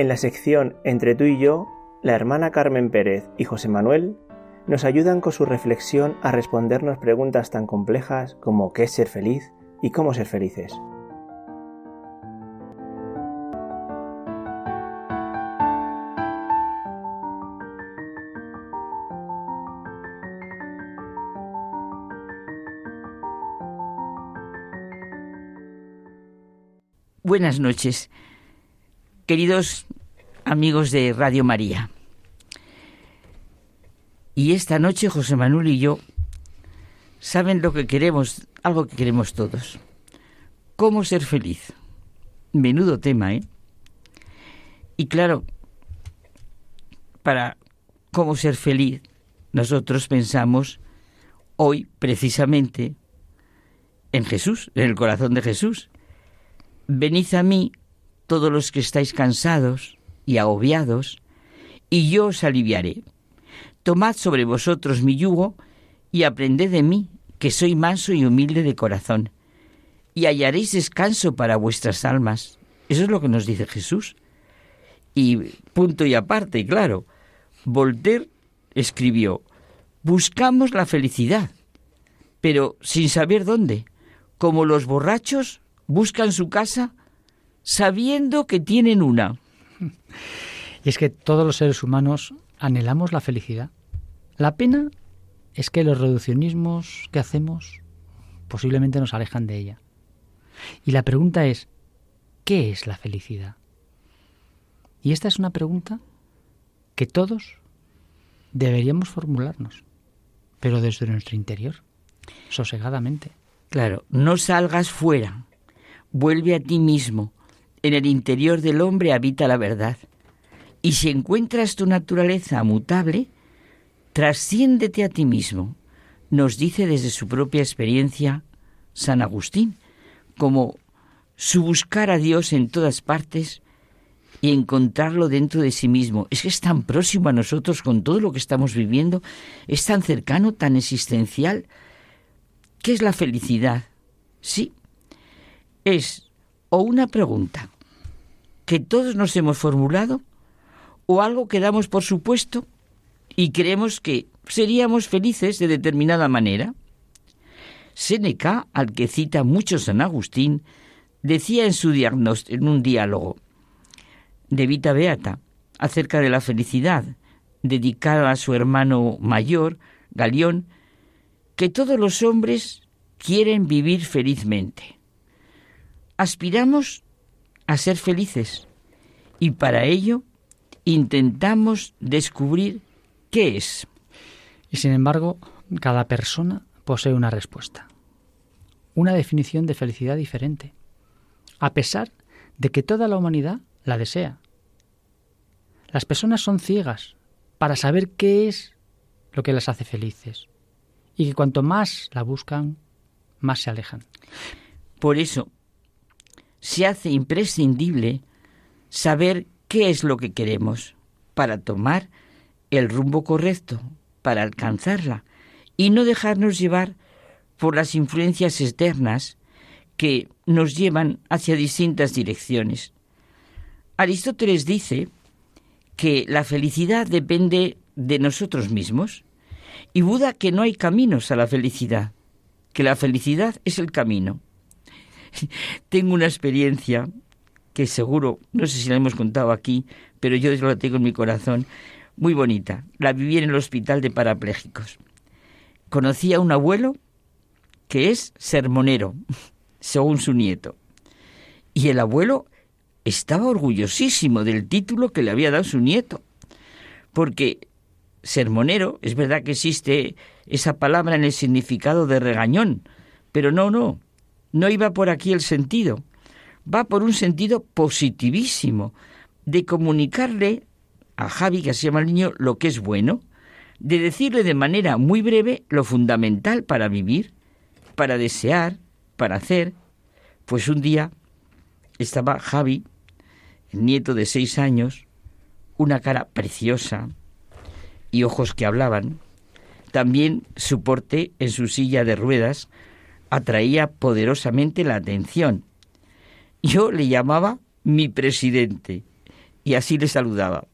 En la sección Entre tú y yo, la hermana Carmen Pérez y José Manuel nos ayudan con su reflexión a respondernos preguntas tan complejas como qué es ser feliz y cómo ser felices. Buenas noches, queridos amigos de Radio María. Y esta noche José Manuel y yo saben lo que queremos, algo que queremos todos. ¿Cómo ser feliz? Menudo tema, ¿eh? Y claro, para cómo ser feliz, nosotros pensamos hoy precisamente en Jesús, en el corazón de Jesús. Venid a mí todos los que estáis cansados y agobiados, y yo os aliviaré. Tomad sobre vosotros mi yugo y aprended de mí, que soy manso y humilde de corazón, y hallaréis descanso para vuestras almas. Eso es lo que nos dice Jesús. Y punto y aparte, claro, Voltaire escribió, buscamos la felicidad, pero sin saber dónde, como los borrachos buscan su casa sabiendo que tienen una. Y es que todos los seres humanos anhelamos la felicidad. La pena es que los reduccionismos que hacemos posiblemente nos alejan de ella. Y la pregunta es, ¿qué es la felicidad? Y esta es una pregunta que todos deberíamos formularnos, pero desde nuestro interior, sosegadamente. Claro, no salgas fuera, vuelve a ti mismo. En el interior del hombre habita la verdad. Y si encuentras tu naturaleza mutable, trasciéndete a ti mismo, nos dice desde su propia experiencia San Agustín, como su buscar a Dios en todas partes y encontrarlo dentro de sí mismo. Es que es tan próximo a nosotros con todo lo que estamos viviendo, es tan cercano, tan existencial. ¿Qué es la felicidad? Sí, es o una pregunta que todos nos hemos formulado o algo que damos por supuesto y creemos que seríamos felices de determinada manera. Séneca, al que cita mucho San Agustín, decía en su en un diálogo de Vita Beata acerca de la felicidad, dedicada a su hermano mayor, Galión, que todos los hombres quieren vivir felizmente. Aspiramos a ser felices y para ello intentamos descubrir qué es. Y sin embargo, cada persona posee una respuesta, una definición de felicidad diferente, a pesar de que toda la humanidad la desea. Las personas son ciegas para saber qué es lo que las hace felices y que cuanto más la buscan, más se alejan. Por eso, se hace imprescindible saber qué es lo que queremos para tomar el rumbo correcto, para alcanzarla, y no dejarnos llevar por las influencias externas que nos llevan hacia distintas direcciones. Aristóteles dice que la felicidad depende de nosotros mismos y Buda que no hay caminos a la felicidad, que la felicidad es el camino. <laughs> tengo una experiencia que seguro, no sé si la hemos contado aquí, pero yo la tengo en mi corazón, muy bonita. La viví en el hospital de parapléjicos. Conocí a un abuelo que es sermonero, <laughs> según su nieto. Y el abuelo estaba orgullosísimo del título que le había dado su nieto. Porque sermonero, es verdad que existe esa palabra en el significado de regañón, pero no, no, no iba por aquí el sentido, va por un sentido positivísimo, de comunicarle a Javi, que se llama el niño, lo que es bueno, de decirle de manera muy breve lo fundamental para vivir, para desear, para hacer. Pues un día estaba Javi, el nieto de seis años, una cara preciosa y ojos que hablaban, también su porte en su silla de ruedas, atraía poderosamente la atención. Yo le llamaba mi presidente y así le saludaba.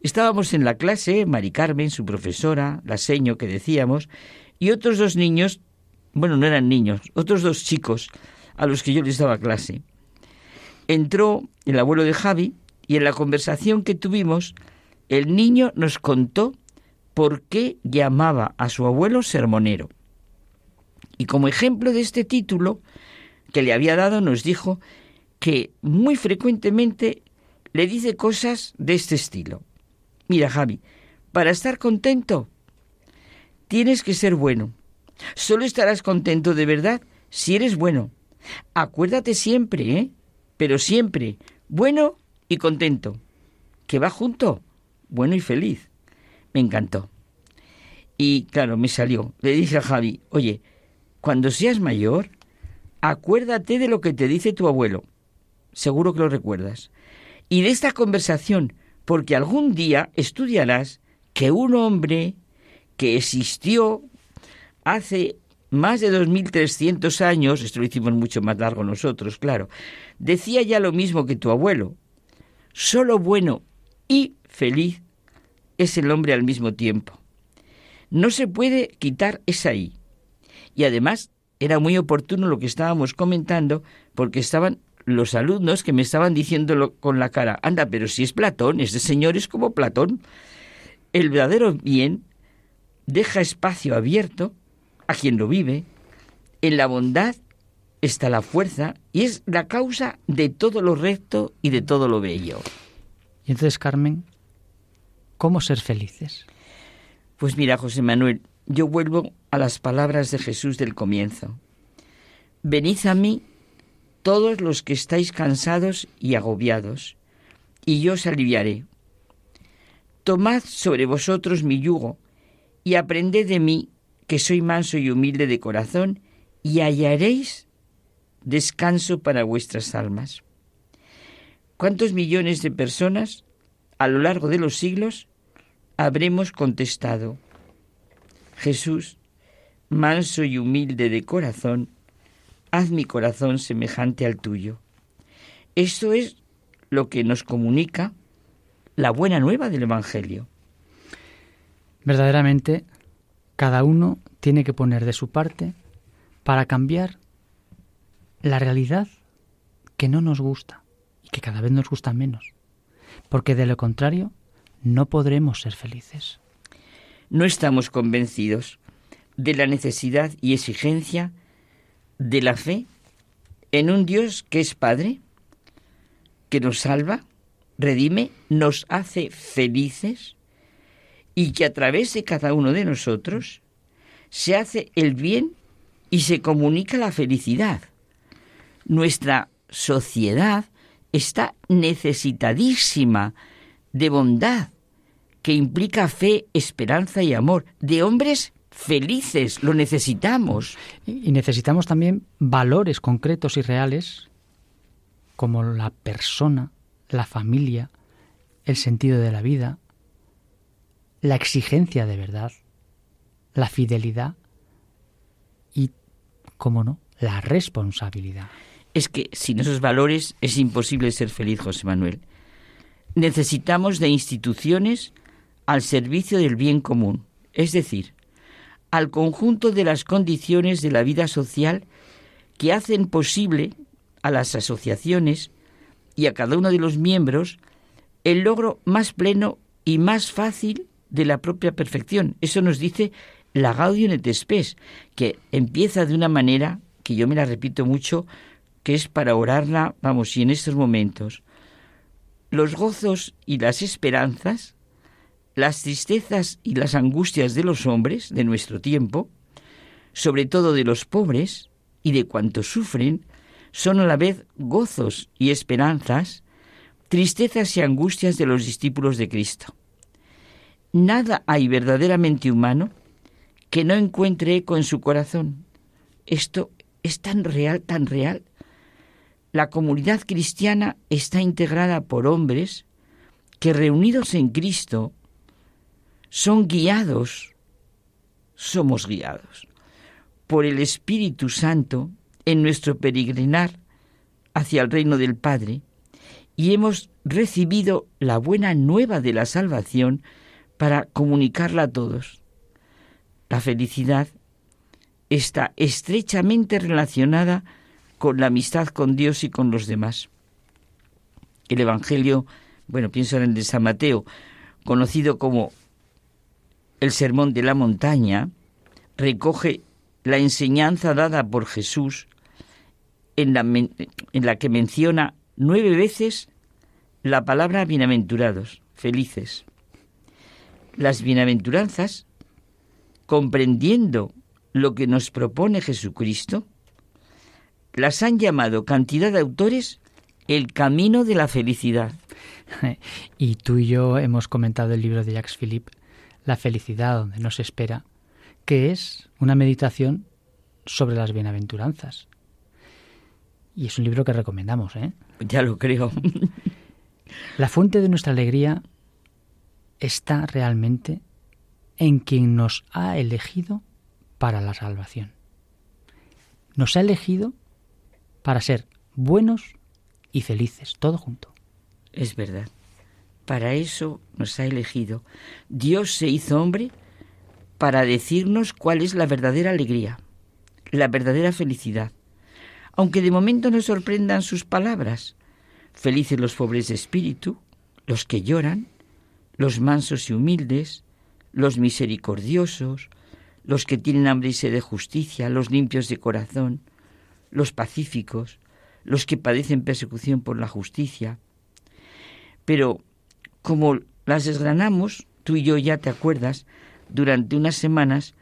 Estábamos en la clase, Mari Carmen, su profesora, la seño que decíamos, y otros dos niños, bueno, no eran niños, otros dos chicos a los que yo les daba clase. Entró el abuelo de Javi y en la conversación que tuvimos, el niño nos contó por qué llamaba a su abuelo sermonero. Y como ejemplo de este título que le había dado, nos dijo que muy frecuentemente le dice cosas de este estilo. Mira, Javi, para estar contento tienes que ser bueno. Solo estarás contento de verdad si eres bueno. Acuérdate siempre, ¿eh? Pero siempre, bueno y contento. Que va junto, bueno y feliz. Me encantó. Y claro, me salió. Le dije a Javi, oye, cuando seas mayor, acuérdate de lo que te dice tu abuelo. Seguro que lo recuerdas. Y de esta conversación, porque algún día estudiarás que un hombre que existió hace más de 2.300 años, esto lo hicimos mucho más largo nosotros, claro, decía ya lo mismo que tu abuelo. Solo bueno y feliz es el hombre al mismo tiempo. No se puede quitar esa ahí. Y además era muy oportuno lo que estábamos comentando porque estaban los alumnos que me estaban diciéndolo con la cara, anda, pero si es Platón, ese señor es como Platón. El verdadero bien deja espacio abierto a quien lo vive. En la bondad está la fuerza y es la causa de todo lo recto y de todo lo bello. Y entonces, Carmen, ¿cómo ser felices? Pues mira, José Manuel, yo vuelvo a las palabras de Jesús del comienzo. Venid a mí todos los que estáis cansados y agobiados, y yo os aliviaré. Tomad sobre vosotros mi yugo y aprended de mí, que soy manso y humilde de corazón, y hallaréis descanso para vuestras almas. ¿Cuántos millones de personas a lo largo de los siglos habremos contestado, Jesús, manso y humilde de corazón, haz mi corazón semejante al tuyo. Esto es lo que nos comunica la buena nueva del Evangelio. Verdaderamente, cada uno tiene que poner de su parte para cambiar la realidad que no nos gusta y que cada vez nos gusta menos. Porque de lo contrario, no podremos ser felices. No estamos convencidos de la necesidad y exigencia de la fe en un Dios que es Padre, que nos salva, redime, nos hace felices y que a través de cada uno de nosotros se hace el bien y se comunica la felicidad. Nuestra sociedad está necesitadísima de bondad, que implica fe, esperanza y amor, de hombres felices, lo necesitamos. Y necesitamos también valores concretos y reales como la persona, la familia, el sentido de la vida, la exigencia de verdad, la fidelidad y, como no, la responsabilidad. Es que sin esos valores es imposible ser feliz, José Manuel. Necesitamos de instituciones al servicio del bien común, es decir, al conjunto de las condiciones de la vida social que hacen posible a las asociaciones y a cada uno de los miembros el logro más pleno y más fácil de la propia perfección. Eso nos dice la Gaudium et Spes, que empieza de una manera que yo me la repito mucho, que es para orarla, vamos, y en estos momentos. Los gozos y las esperanzas las tristezas y las angustias de los hombres de nuestro tiempo, sobre todo de los pobres y de cuantos sufren, son a la vez gozos y esperanzas, tristezas y angustias de los discípulos de Cristo. Nada hay verdaderamente humano que no encuentre eco en su corazón. Esto es tan real, tan real. La comunidad cristiana está integrada por hombres que reunidos en Cristo son guiados, somos guiados por el Espíritu Santo en nuestro peregrinar hacia el reino del Padre y hemos recibido la buena nueva de la salvación para comunicarla a todos. La felicidad está estrechamente relacionada con la amistad con Dios y con los demás. El Evangelio, bueno, pienso en el de San Mateo, conocido como el Sermón de la Montaña, recoge la enseñanza dada por Jesús en la, que menciona nueve veces la palabra bienaventurados, felices. Las bienaventuranzas, comprendiendo lo que nos propone Jesucristo, las han llamado cantidad de autores el camino de la felicidad. <laughs> Y tú y yo hemos comentado el libro de Jacques Philippe, La felicidad donde nos espera, que es una meditación sobre las bienaventuranzas. Y es un libro que recomendamos, ¿eh? Ya lo creo. <laughs> La fuente de nuestra alegría está realmente en quien nos ha elegido para la salvación. Nos ha elegido para ser buenos y felices, todo junto. Es verdad. Para eso nos ha elegido. Dios se hizo hombre para decirnos cuál es la verdadera alegría, la verdadera felicidad. Aunque de momento nos sorprendan sus palabras. Felices los pobres de espíritu, los que lloran, los mansos y humildes, los misericordiosos, los que tienen hambre y sed de justicia, los limpios de corazón, los pacíficos, los que padecen persecución por la justicia. Pero como las desgranamos, tú y yo ya te acuerdas, durante unas semanas,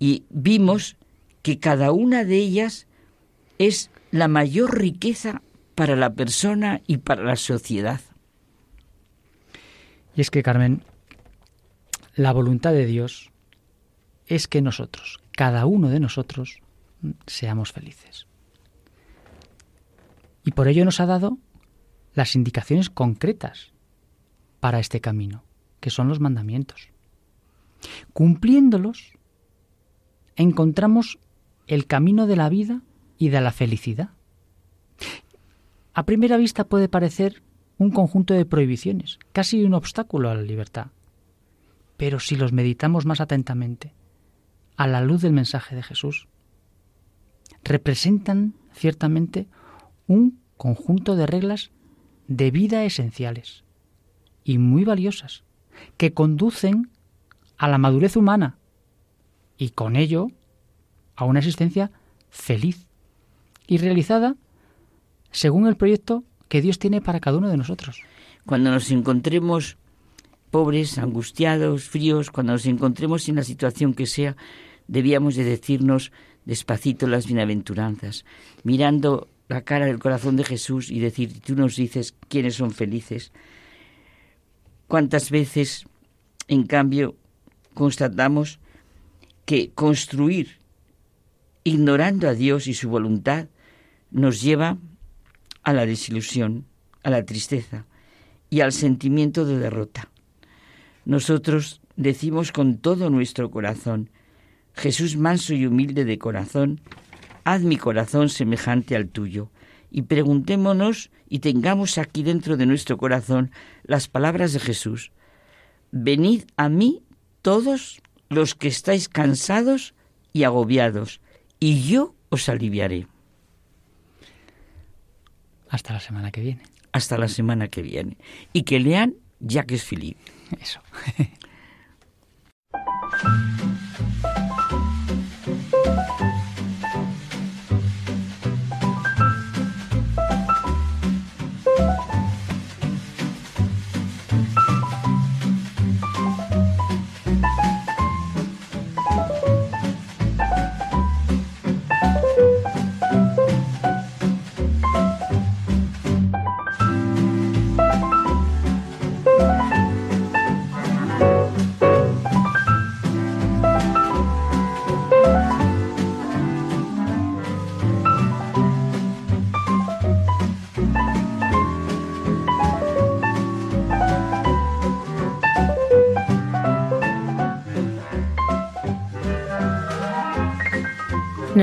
y vimos que cada una de ellas es la mayor riqueza para la persona y para la sociedad. Y es que, Carmen, la voluntad de Dios es que nosotros, cada uno de nosotros, seamos felices. Y por ello nos ha dado las indicaciones concretas para este camino, que son los mandamientos. Cumpliéndolos, encontramos el camino de la vida y de la felicidad. A primera vista puede parecer un conjunto de prohibiciones, casi un obstáculo a la libertad. Pero si los meditamos más atentamente, a la luz del mensaje de Jesús, representan ciertamente un conjunto de reglas de vida esenciales y muy valiosas, que conducen a la madurez humana y con ello a una existencia feliz y realizada según el proyecto que Dios tiene para cada uno de nosotros. Cuando nos encontremos pobres, angustiados, fríos, cuando nos encontremos en la situación que sea, debíamos de decirnos despacito las bienaventuranzas, mirando la cara del corazón de Jesús y decir, tú nos dices quiénes son felices. ¿Cuántas veces, en cambio, constatamos que construir ignorando a Dios y su voluntad nos lleva a la desilusión, a la tristeza y al sentimiento de derrota. Nosotros decimos con todo nuestro corazón, Jesús manso y humilde de corazón, haz mi corazón semejante al tuyo. Y preguntémonos y tengamos aquí dentro de nuestro corazón las palabras de Jesús. Venid a mí todos los que estáis cansados y agobiados, y yo os aliviaré. Hasta la semana que viene. Hasta la semana que viene. Y que lean Jacques Philippe. Eso. <laughs>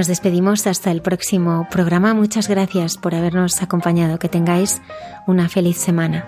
Nos despedimos hasta el próximo programa. Muchas gracias por habernos acompañado. Que tengáis una feliz semana.